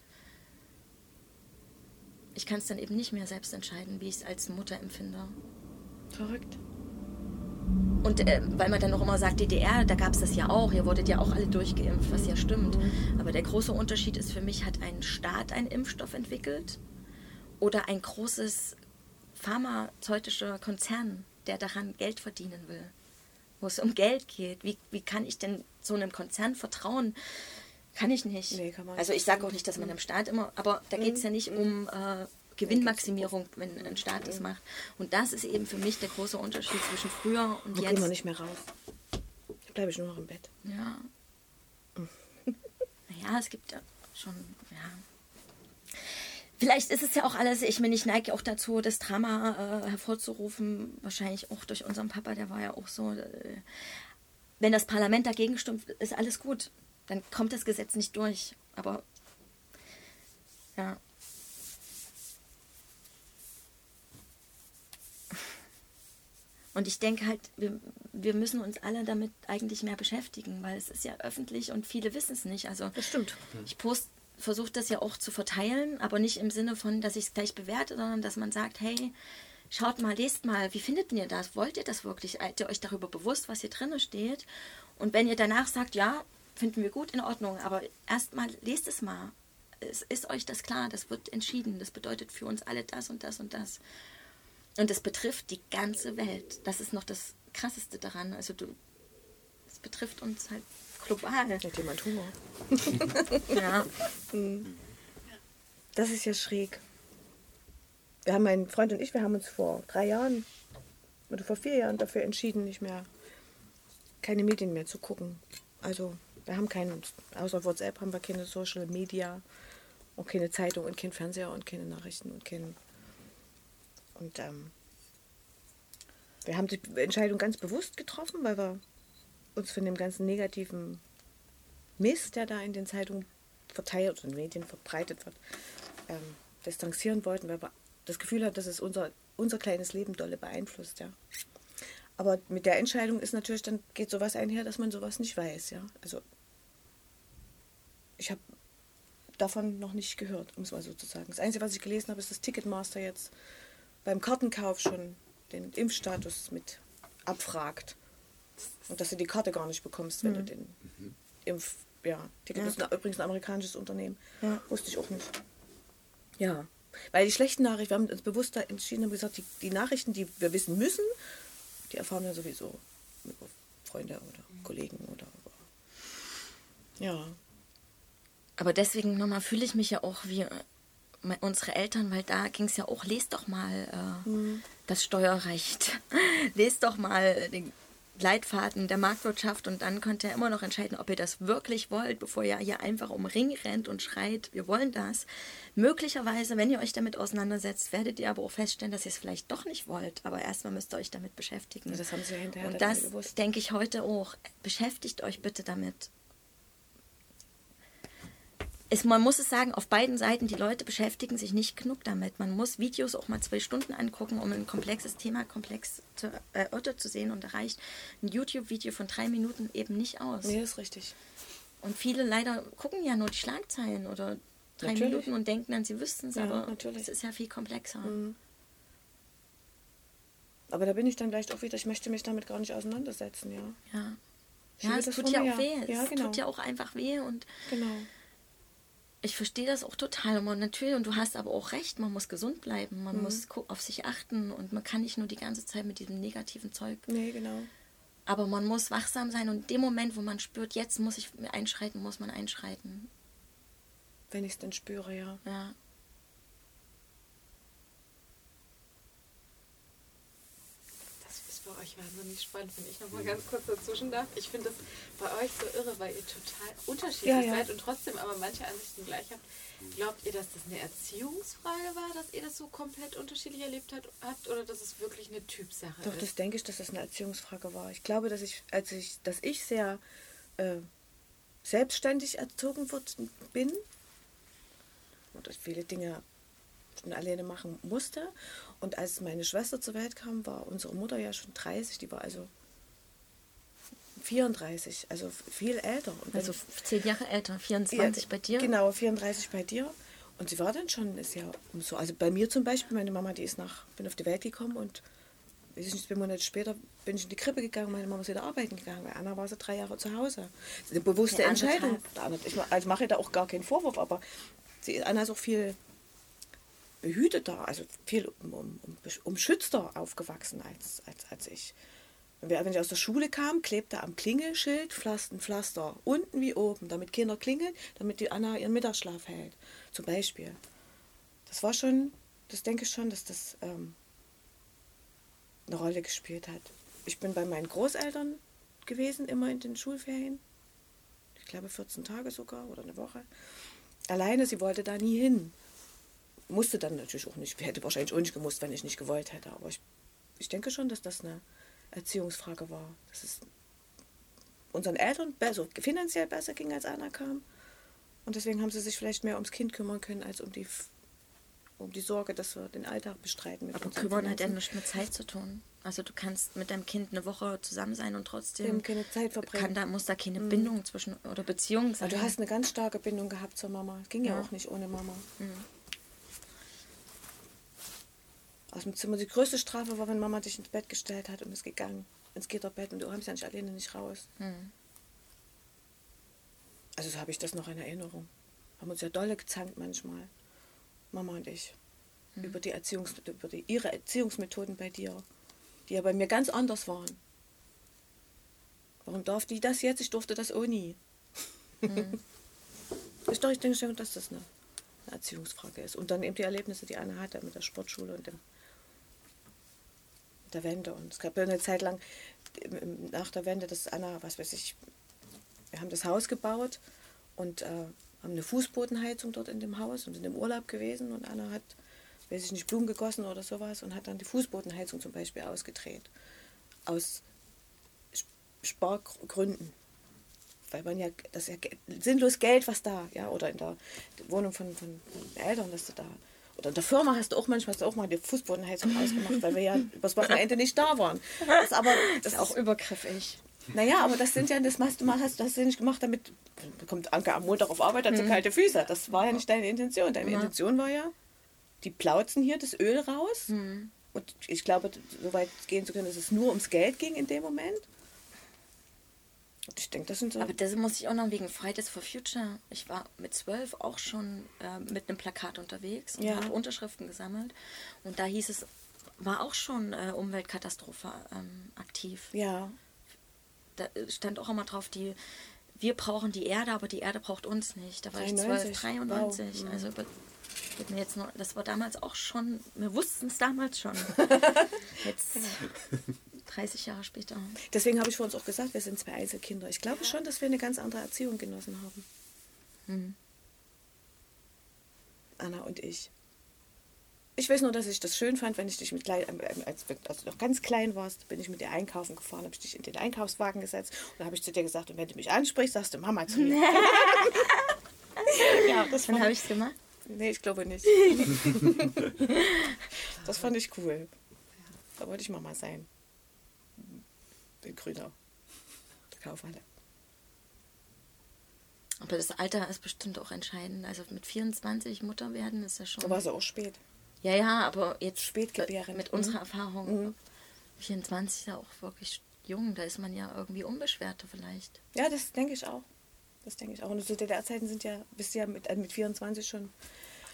Ich kann es dann eben nicht mehr selbst entscheiden, wie ich es als Mutter empfinde. Verrückt. Und äh, weil man dann noch immer sagt, DDR, da gab es das ja auch, ihr wurdet ja auch alle durchgeimpft, was ja stimmt. Aber der große Unterschied ist für mich, hat ein Staat einen Impfstoff entwickelt oder ein großes pharmazeutischer Konzern, der daran Geld verdienen will, wo es um Geld geht. Wie, wie kann ich denn so einem Konzern vertrauen? Kann ich nicht. Nee, kann also ich sage auch nicht, dass man im Staat immer, aber da geht es ja nicht um äh, Gewinnmaximierung, wenn ein Staat das macht. Und das ist eben für mich der große Unterschied zwischen früher und Wo jetzt. gehen wir nicht mehr raus. Da bleibe ich nur noch im Bett. Ja. naja, es gibt ja schon, ja. Vielleicht ist es ja auch alles, ich meine, ich neige auch dazu, das Drama äh, hervorzurufen, wahrscheinlich auch durch unseren Papa, der war ja auch so. Äh, wenn das Parlament dagegen stimmt, ist alles gut. Dann kommt das Gesetz nicht durch. Aber Ja. Und ich denke halt, wir, wir müssen uns alle damit eigentlich mehr beschäftigen, weil es ist ja öffentlich und viele wissen es nicht. Also Das stimmt. ich post versuche das ja auch zu verteilen, aber nicht im Sinne von, dass ich es gleich bewerte, sondern dass man sagt, hey, schaut mal, lest mal, wie findet ihr das? Wollt ihr das wirklich? Seid ihr euch darüber bewusst, was hier drin steht? Und wenn ihr danach sagt, ja, finden wir gut, in Ordnung, aber erstmal lest es mal. Es ist euch das klar, das wird entschieden. Das bedeutet für uns alle das und das und das. Und es betrifft die ganze Welt. Das ist noch das Krasseste daran. Also du, es betrifft uns halt global. Hat jemand Hunger? Ja. Das ist ja schräg. Wir haben, mein Freund und ich, wir haben uns vor drei Jahren oder vor vier Jahren dafür entschieden, nicht mehr keine Medien mehr zu gucken. Also wir haben keinen, außer WhatsApp haben wir keine Social Media und keine Zeitung und kein Fernseher und keine Nachrichten und kein und ähm, wir haben die Entscheidung ganz bewusst getroffen, weil wir uns von dem ganzen negativen Mist, der da in den Zeitungen verteilt und in den Medien verbreitet wird, ähm, distanzieren wollten, weil wir das Gefühl hatten, dass es unser, unser kleines Leben dolle beeinflusst, ja. Aber mit der Entscheidung ist natürlich, dann geht sowas einher, dass man sowas nicht weiß, ja. Also ich habe davon noch nicht gehört, um es mal so zu sagen. Das Einzige, was ich gelesen habe, ist, dass Ticketmaster jetzt beim Kartenkauf schon den Impfstatus mit abfragt. Und dass du die Karte gar nicht bekommst, wenn du den Impf... Ja, Ticket Ja. ist ein, übrigens ein amerikanisches Unternehmen. Ja. Wusste ich auch nicht. Ja, weil die schlechten Nachrichten, wir haben uns bewusst da entschieden, haben gesagt, die, die Nachrichten, die wir wissen müssen, die erfahren wir sowieso über Freunde oder Kollegen oder ja. Aber deswegen nochmal fühle ich mich ja auch wie äh, unsere Eltern, weil da ging es ja auch, lest doch mal äh, das Steuerrecht, lest doch mal den Leitfaden der Marktwirtschaft und dann könnt ihr immer noch entscheiden, ob ihr das wirklich wollt, bevor ihr hier einfach um Ring rennt und schreit, wir wollen das. Möglicherweise, wenn ihr euch damit auseinandersetzt, werdet ihr aber auch feststellen, dass ihr es vielleicht doch nicht wollt. Aber erstmal müsst ihr euch damit beschäftigen. Das haben sie ja hinterher Und das denke ich heute auch. Beschäftigt euch bitte damit es, man muss es sagen, auf beiden Seiten, die Leute beschäftigen sich nicht genug damit. Man muss Videos auch mal zwei Stunden angucken, um ein komplexes Thema komplex zu, äh, erörtert zu sehen und da reicht ein YouTube-Video von drei Minuten eben nicht aus. Nee, ist richtig. Und viele leider gucken ja nur die Schlagzeilen oder drei Natürlich. Minuten und denken dann, sie wüssten es, Ja, aber natürlich. es ist ja viel komplexer. Aber da bin ich dann gleich auch wieder, ich möchte mich damit gar nicht auseinandersetzen, ja. Ja, ja es tut ja auch weh. Ja, es genau. tut ja auch einfach weh und Genau. Ich verstehe das auch total. Und natürlich, und du hast aber auch recht, man muss gesund bleiben, Mhm. man muss gu- auf sich achten und man kann nicht nur die ganze Zeit mit diesem negativen Zeug. Nee, genau. Aber man muss wachsam sein und in dem Moment, wo man spürt, jetzt muss ich einschreiten, muss man einschreiten. Wenn ich es dann spüre, ja. Ja. Das ist bei euch wahnsinnig spannend, wenn ich noch mal ganz kurz dazwischen darf. Ich finde das bei euch so irre, weil ihr total unterschiedlich Ja, ja. seid und trotzdem aber manche Ansichten gleich habt. Glaubt ihr, dass das eine Erziehungsfrage war, dass ihr das so komplett unterschiedlich erlebt hat, habt oder dass es wirklich eine Typsache Doch, ist? das denke ich, dass das eine Erziehungsfrage war. Ich glaube, dass ich, als ich, dass ich sehr äh, selbstständig erzogen bin und ich viele Dinge schon alleine machen musste. Und als meine Schwester zur Welt kam, war unsere Mutter ja schon 30, die war also 34, also viel älter. Also zehn Jahre älter, 24 Ja, bei dir. Genau, 34 bei dir. Und sie war dann schon, ist ja so, also bei mir zum Beispiel, meine Mama, die ist nach, bin auf die Welt gekommen und weiß ich nicht, zwei Monate später bin ich in die Krippe gegangen, meine Mama ist wieder arbeiten gegangen, weil Anna war so drei Jahre zu Hause. Das ist eine bewusste Ja, Entscheidung. Ich also mache ihr da auch gar keinen Vorwurf, aber sie, Anna ist auch viel behüteter, also viel um, um, um, umschützter aufgewachsen als, als, als ich. Wenn ich aus der Schule kam, klebte am Klingelschild Pflaster, Pflaster unten wie oben, damit Kinder klingeln, damit die Anna ihren Mittagsschlaf hält, zum Beispiel. Das war schon, das denke ich schon, dass das ähm, eine Rolle gespielt hat. Ich bin bei meinen Großeltern gewesen, immer in den Schulferien. Ich glaube 14 Tage sogar oder eine Woche. Alleine, sie wollte da nie hin. Musste dann natürlich auch nicht. Hätte wahrscheinlich auch nicht gemusst, wenn ich nicht gewollt hätte. Aber ich, ich denke schon, dass das eine Erziehungsfrage war. Dass es unseren Eltern besser, finanziell besser ging, als Anna kam. Und deswegen haben sie sich vielleicht mehr ums Kind kümmern können, als um die, um die Sorge, dass wir den Alltag bestreiten. Aber kümmern hat ja Finanzen. nichts mit Zeit zu tun. Also du kannst mit deinem Kind eine Woche zusammen sein und trotzdem keine Zeit verbringen. kann, da muss da keine Bindung zwischen oder Beziehung sein. Aber du hast eine ganz starke Bindung gehabt zur Mama. Ging ja, Ja. auch nicht ohne Mama. Aus dem Zimmer. Die größte Strafe war, wenn Mama dich ins Bett gestellt hat und ist gegangen. Ins Gitterbett und du kommst ja nicht alleine nicht raus. Hm. Also so habe ich das noch in Erinnerung. Haben uns ja dolle gezankt manchmal. Mama und ich. Über, die Erziehungs über die, ihre Erziehungsmethoden bei dir. Die ja bei mir ganz anders waren. Warum darf die das jetzt? Ich durfte das auch nie. Ich, doch, ich denke schon, dass das eine, Erziehungsfrage ist. Und dann eben die Erlebnisse, die Anna hatte mit der Sportschule und dem, der Wende. Und es gab ja eine Zeit lang nach der Wende, dass Anna, was weiß ich, wir haben das Haus gebaut und äh, haben eine Fußbodenheizung dort in dem Haus und sind im Urlaub gewesen. Und Anna hat, weiß ich nicht, Blumen gegossen oder sowas und hat dann die Fußbodenheizung zum Beispiel ausgedreht. Aus Sp- Spargründen weil man ja, das ist ja sinnlos Geld, was da, ja, oder in der Wohnung von, von Eltern, dass da, oder in der Firma hast du auch manchmal, hast du auch mal die Fußbodenheizung ausgemacht, weil wir ja übers Wochenende nicht da waren. Das ist aber, das ist auch, übergriffig. naja, aber das sind ja, das machst du mal, hast, das hast du ja nicht gemacht, damit kommt Anke am Montag auf Arbeit, hat so kalte Füße. Das war ja nicht deine Intention. Deine Intention war ja, die plauzen hier das Öl raus. Und ich glaube, so weit gehen zu können, dass es nur ums Geld ging in dem Moment. Ich denke, das sind so. Aber das muss ich auch noch wegen Fridays for Future. Ich war mit zwölf auch schon äh, mit einem Plakat unterwegs und Ja. habe Unterschriften gesammelt. Und da hieß es, war auch schon äh, Umweltkatastrophe ähm, aktiv. ja, Da stand auch immer drauf, die, wir brauchen die Erde, aber die Erde braucht uns nicht. Da war ich 93. 12, 93. Wow. Also geht mir jetzt noch, das war damals auch schon, wir wussten es damals schon. jetzt 30 Jahre später. deswegen habe ich vor uns auch gesagt, wir sind zwei Einzelkinder. Ich glaube schon, dass wir eine ganz andere Erziehung genossen haben. Hm. Anna und ich. Ich weiß nur, dass ich das schön fand, wenn ich dich mit klein, ähm, ähm, als, als du noch ganz klein warst, bin ich mit dir einkaufen gefahren, habe ich dich in den Einkaufswagen gesetzt und habe ich zu dir gesagt, und wenn du mich ansprichst, sagst du Mama zu mir. ja, das Dann habe ich es gemacht. Nee, ich glaube nicht. das fand ich cool. Da wollte ich Mama sein. In Grünau. Der Kaufhalle. Aber das Alter ist bestimmt auch entscheidend. Also mit 24 Mutter werden ist ja schon. Da war es auch spät. ja, ja, aber jetzt Spätgebärend, mit mhm. unserer Erfahrung. 24 ist ja auch wirklich jung. Da ist man ja irgendwie unbeschwerter vielleicht. Ja, das denke ich auch. Das denke ich auch. Und zu DDR-Zeiten sind ja, bist ja mit, äh, mit 24 schon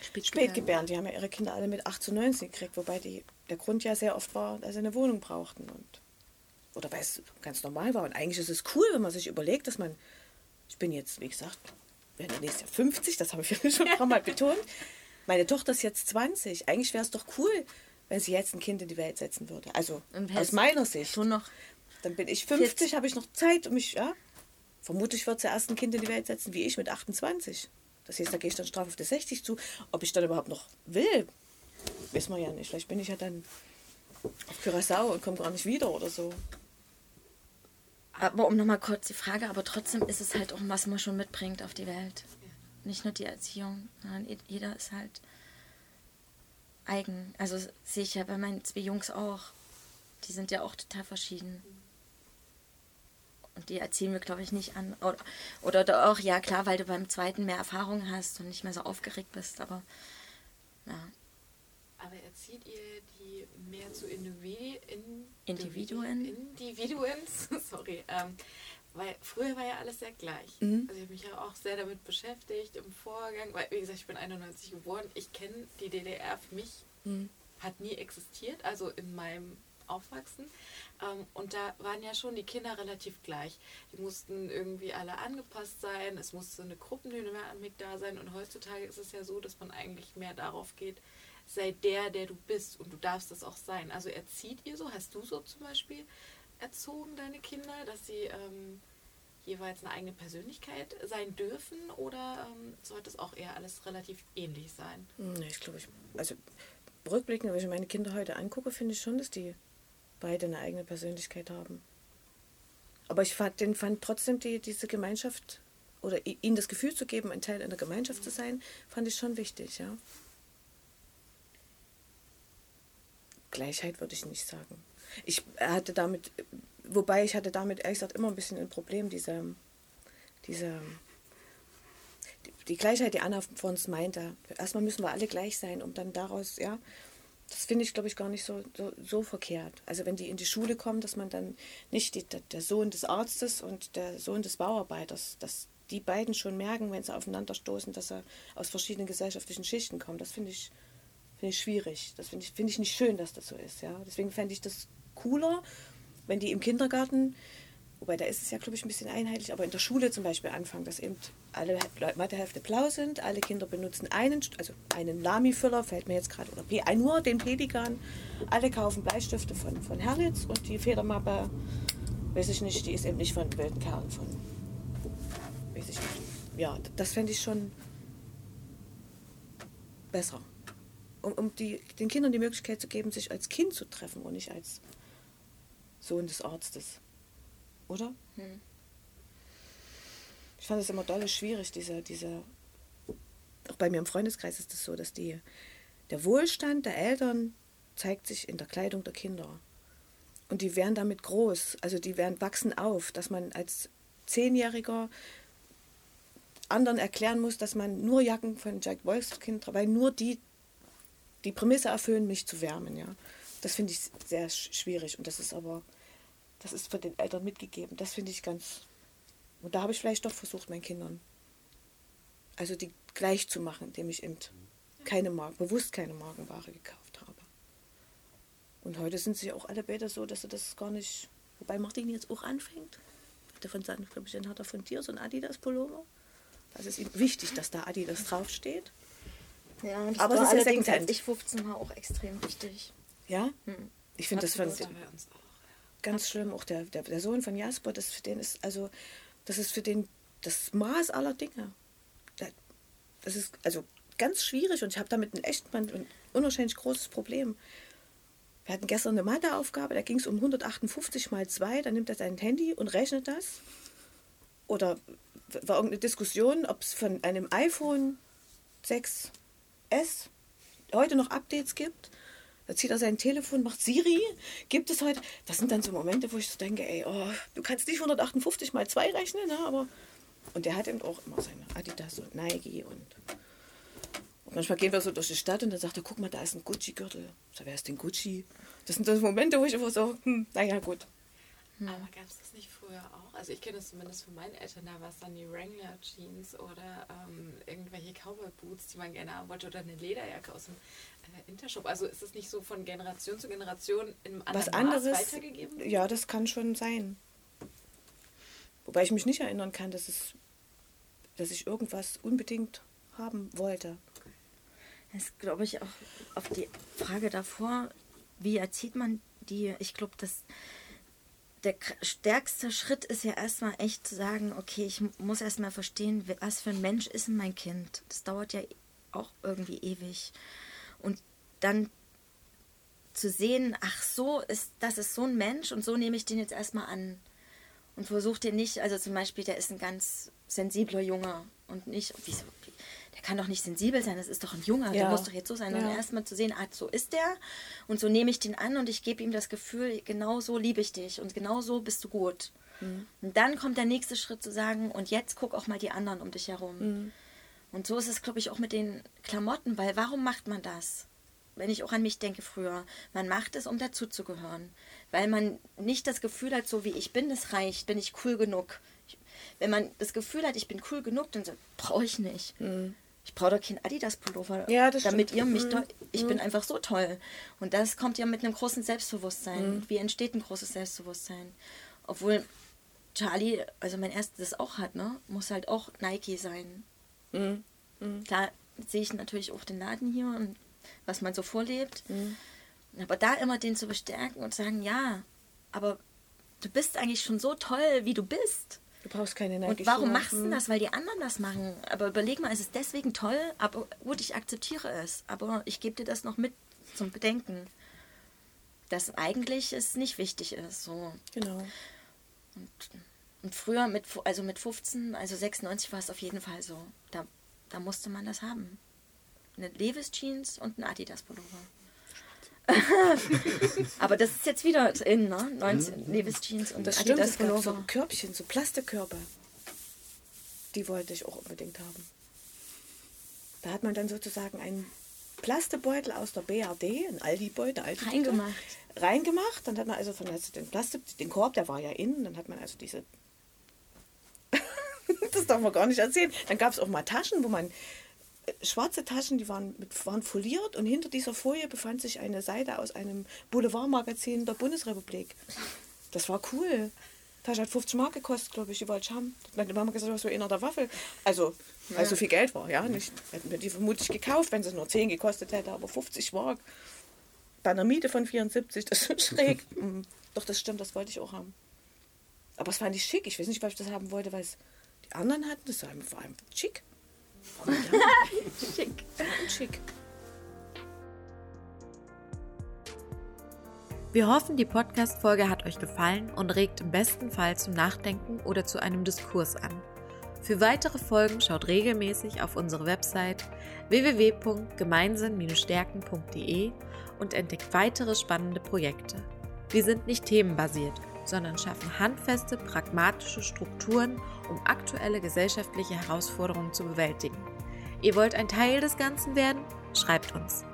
Spätgebären. Die haben ja ihre Kinder alle mit 18, 19 gekriegt, wobei die, der Grund ja sehr oft war, dass sie eine Wohnung brauchten. Und, oder weil es ganz normal war. Und eigentlich ist es cool, wenn man sich überlegt, dass man, ich bin jetzt, wie gesagt, werde nächstes Jahr 50, das habe ich ja schon ein paar Mal betont. Meine Tochter ist jetzt 20. Eigentlich wäre es doch cool, wenn sie jetzt ein Kind in die Welt setzen würde. Also aus meiner Sicht. Schon noch. Dann bin ich 50, habe ich noch Zeit, um mich, ja. Vermutlich wird sie erst ein Kind in die Welt setzen, wie ich mit 28. Das heißt, da gehe ich dann straff auf die 60 zu. Ob ich dann überhaupt noch will, wissen wir ja nicht. Vielleicht bin ich ja dann auf Curaçao und komme gar nicht wieder oder so. Aber um nochmal kurz die Frage, aber trotzdem ist es halt auch, was man schon mitbringt auf die Welt. Nicht nur die Erziehung, sondern je- jeder ist halt eigen. Also sehe ich ja bei meinen zwei Jungs auch. Die sind ja auch total verschieden. Und die erziehen wir, glaube ich, nicht an. Oder, oder auch, ja klar, weil du beim zweiten mehr Erfahrung hast und nicht mehr so aufgeregt bist, aber ja. Aber erzieht ihr die mehr zu Indivi in Individuen? Individuens? Sorry. Ähm, weil früher war ja alles sehr gleich. Mhm. Also ich habe mich ja auch sehr damit beschäftigt im Vorgang, weil wie gesagt, ich bin 91 geboren. Ich kenne die DDR für mich, Mhm. hat nie existiert, also in meinem Aufwachsen. Ähm, und da waren ja schon die Kinder relativ gleich. Die mussten irgendwie alle angepasst sein, es musste eine Gruppendynamik da sein und heutzutage ist es ja so, dass man eigentlich mehr darauf geht, sei der, der du bist und du darfst das auch sein. Also erzieht ihr so? Hast du so zum Beispiel erzogen, deine Kinder, dass sie ähm, jeweils eine eigene Persönlichkeit sein dürfen oder ähm, sollte es auch eher alles relativ ähnlich sein? Nee, ich glaube, ich, also rückblickend, wenn ich meine Kinder heute angucke, finde ich schon, dass die beide eine eigene Persönlichkeit haben. Aber ich fand, den fand trotzdem die, diese Gemeinschaft oder ihnen das Gefühl zu geben, ein Teil einer Gemeinschaft zu sein, fand ich schon wichtig, ja. Gleichheit würde ich nicht sagen. Ich hatte damit, wobei ich hatte damit ehrlich gesagt immer ein bisschen ein Problem, diese, diese, die, die Gleichheit, die Anna vor uns meinte. Erstmal müssen wir alle gleich sein, um dann daraus, ja, das finde ich, glaube ich, gar nicht so, so, so verkehrt. Also wenn die in die Schule kommen, dass man dann nicht die, der, Sohn des Arztes und der Sohn des Bauarbeiters, dass die beiden schon merken, wenn sie aufeinander stoßen, dass sie aus verschiedenen gesellschaftlichen Schichten kommen. Das finde ich, finde ich schwierig. Das finde ich, finde ich nicht schön, dass das so ist. Ja? Deswegen fände ich das cooler, wenn die im Kindergarten, wobei da ist es ja, glaube ich, ein bisschen einheitlich, aber in der Schule zum Beispiel anfangen, dass eben alle Le- Mathehälfte blau sind, alle Kinder benutzen einen, also einen Lami-Füller, fällt mir jetzt gerade, oder P- nur den Pelikan, alle kaufen Bleistifte von, von Herlitz und die Federmappe, weiß ich nicht, die ist eben nicht von wilden Kerlen, von, weiß ich nicht. Ja, das fände ich schon besser. Um, um die, den Kindern die Möglichkeit zu geben, sich als Kind zu treffen und nicht als Sohn des Arztes. Oder? Ich fand es immer dolle schwierig, diese, diese. Auch bei mir im Freundeskreis ist es das so, dass die, der Wohlstand der Eltern zeigt sich in der Kleidung der Kinder. Und die werden damit groß. Also die werden wachsen auf, dass man als Zehnjähriger anderen erklären muss, dass man nur Jacken von Jack Wolfskin, weil nur die die Prämisse erfüllen, mich zu wärmen. Ja, das finde ich sehr sch- schwierig und das ist aber, das ist von den Eltern mitgegeben. Das finde ich ganz. Und da habe ich vielleicht doch versucht, meinen Kindern, also die gleich zu machen, indem ich eben keine Marken, bewusst keine Markenware gekauft habe. Und heute sind sie auch alle beide so, dass sie das gar nicht. Wobei Martin jetzt auch anfängt. Hat er von seinem, glaube ich, den hat er von dir so ein Adidas-Pullover. Das ist ihm wichtig, dass da Adidas draufsteht. Ja, das Aber es ist ja allerdings, Secondhand. als ich 15 war, auch extrem wichtig. Ja? Ich finde das auch. ganz schlimm. Auch der, der, der Sohn von Jasper, das für den ist, also, das ist für den das Maß aller Dinge. Da- Das ist also ganz schwierig und ich habe damit ein echt ein, ein unwahrscheinlich großes Problem. Wir hatten gestern eine Matheaufgabe, da ging es um 158 mal 2, dann nimmt er sein Handy und rechnet das. Oder war irgendeine Diskussion, ob es von einem iPhone 6S heute noch Updates gibt. Da zieht er sein Telefon, macht Siri, gibt es heute. Das sind dann so Momente, wo ich so denke, ey, oh, du kannst nicht 158 mal 2 rechnen, ne? aber. Und der hat eben auch immer seine Adidas und Nike und. und manchmal gehen wir so durch die Stadt und dann sagt er, guck mal, da ist ein Gucci-Gürtel. So, wer ist denn Gucci? Das sind dann so Momente, wo ich immer so, hm, naja, gut. Aber gab es das nicht früher auch? Also ich kenne es zumindest von meinen Eltern, da war es dann die Wrangler Jeans oder ähm, irgendwelche Cowboy Boots, die man gerne haben wollte oder eine Lederjacke aus dem äh, Intershop. Also ist es nicht so von Generation zu Generation in einem Was anderen anderes. Maß weitergegeben? Ja, das kann schon sein. Wobei ich mich nicht erinnern kann, dass, es, dass ich irgendwas unbedingt haben wollte. Das ist, glaube ich, auch auf die Frage davor, wie erzieht man die, ich glaube, dass der stärkste Schritt ist ja erstmal echt zu sagen, okay, ich muss erstmal verstehen, was für ein Mensch ist denn mein Kind. Das dauert ja auch irgendwie ewig. Und dann zu sehen, ach so, ist, das ist so ein Mensch und so nehme ich den jetzt erstmal an. Und versuche den nicht, also zum Beispiel, der ist ein ganz sensibler Junge und nicht, wieso, wie, der kann doch nicht sensibel sein, das ist doch ein Junge, der Ja. muss doch jetzt so sein. Und Ja. erstmal zu sehen, ah, so ist der und so nehme ich den an und ich gebe ihm das Gefühl, genau so liebe ich dich und genau so bist du gut. Und dann kommt der nächste Schritt zu sagen, und jetzt guck auch mal die anderen um dich herum. Und so ist es, glaube ich, auch mit den Klamotten, weil warum macht man das? Wenn ich auch an mich denke früher, man macht es, um dazuzugehören. Weil man nicht das Gefühl hat, so wie ich bin, das reicht, bin ich cool genug. Ich, wenn man das Gefühl hat, ich bin cool genug, dann so, brauche ich nicht. Ich brauche doch keinen Adidas-Pullover, Ja, damit stimmt. ihr mich Mhm. doch, ich bin einfach so toll. Und das kommt ja mit einem großen Selbstbewusstsein. Wie entsteht ein großes Selbstbewusstsein? Obwohl Charlie, also mein erstes auch hat, ne, muss halt auch Nike sein. Klar sehe ich natürlich auch den Laden hier und was man so vorlebt. Aber da immer den zu bestärken und sagen, ja, aber du bist eigentlich schon so toll, wie du bist. Du brauchst keine Nike. Und warum machst du das? Weil die anderen das machen. Aber überleg mal, es ist deswegen toll, aber gut, ich akzeptiere es. Aber ich gebe dir das noch mit zum Bedenken. Dass eigentlich es nicht wichtig ist. So. Genau. Und Und früher, mit, also mit 15, also 96 war es auf jeden Fall so. Da, da musste man das haben. Eine Levis Jeans und ein Adidas Pullover. Aber das ist jetzt wieder in, ne? 19 Levis Jeans und Das stimmt, Adidas so. Körbchen, so Plastikkörbe. Die wollte ich auch unbedingt haben. Da hat man dann sozusagen einen Plastebeutel aus der BRD, ein Aldi-Beutel, Aldi Reingemacht. reingemacht. Dann hat man also von also den Plastik, den Korb, der war ja innen, dann hat man also diese. das darf man gar nicht erzählen. Dann gab es auch mal Taschen, wo man schwarze Taschen, die waren, mit, waren foliert und hinter dieser Folie befand sich eine Seite aus einem Boulevardmagazin der Bundesrepublik. Das war cool. Tasche hat 50 Mark gekostet, glaube ich, die wollte ich haben. Meine Mama gesagt, was für einer der Waffel. Also, weil so viel Geld war, ja. Nicht, hätten wir die vermutlich gekauft, wenn sie nur 10 gekostet hätte, aber 50 Mark. Bei einer Miete von 74, das ist schräg. Mm, Doch, das stimmt, das wollte ich auch haben. Aber es fand ich schick. Ich weiß nicht, weil ich das haben wollte, weil es die anderen hatten. Das war einfach vor allem schick. Schick. schick. Wir hoffen, die Podcast-Folge hat euch gefallen und regt im besten Fall zum Nachdenken oder zu einem Diskurs an. Für weitere Folgen schaut regelmäßig auf unsere Website www.gemeinsinn-stärken.de und entdeckt weitere spannende Projekte. Wir sind nicht themenbasiert, sondern schaffen handfeste, pragmatische Strukturen, um aktuelle gesellschaftliche Herausforderungen zu bewältigen. Ihr wollt ein Teil des Ganzen werden? Schreibt uns.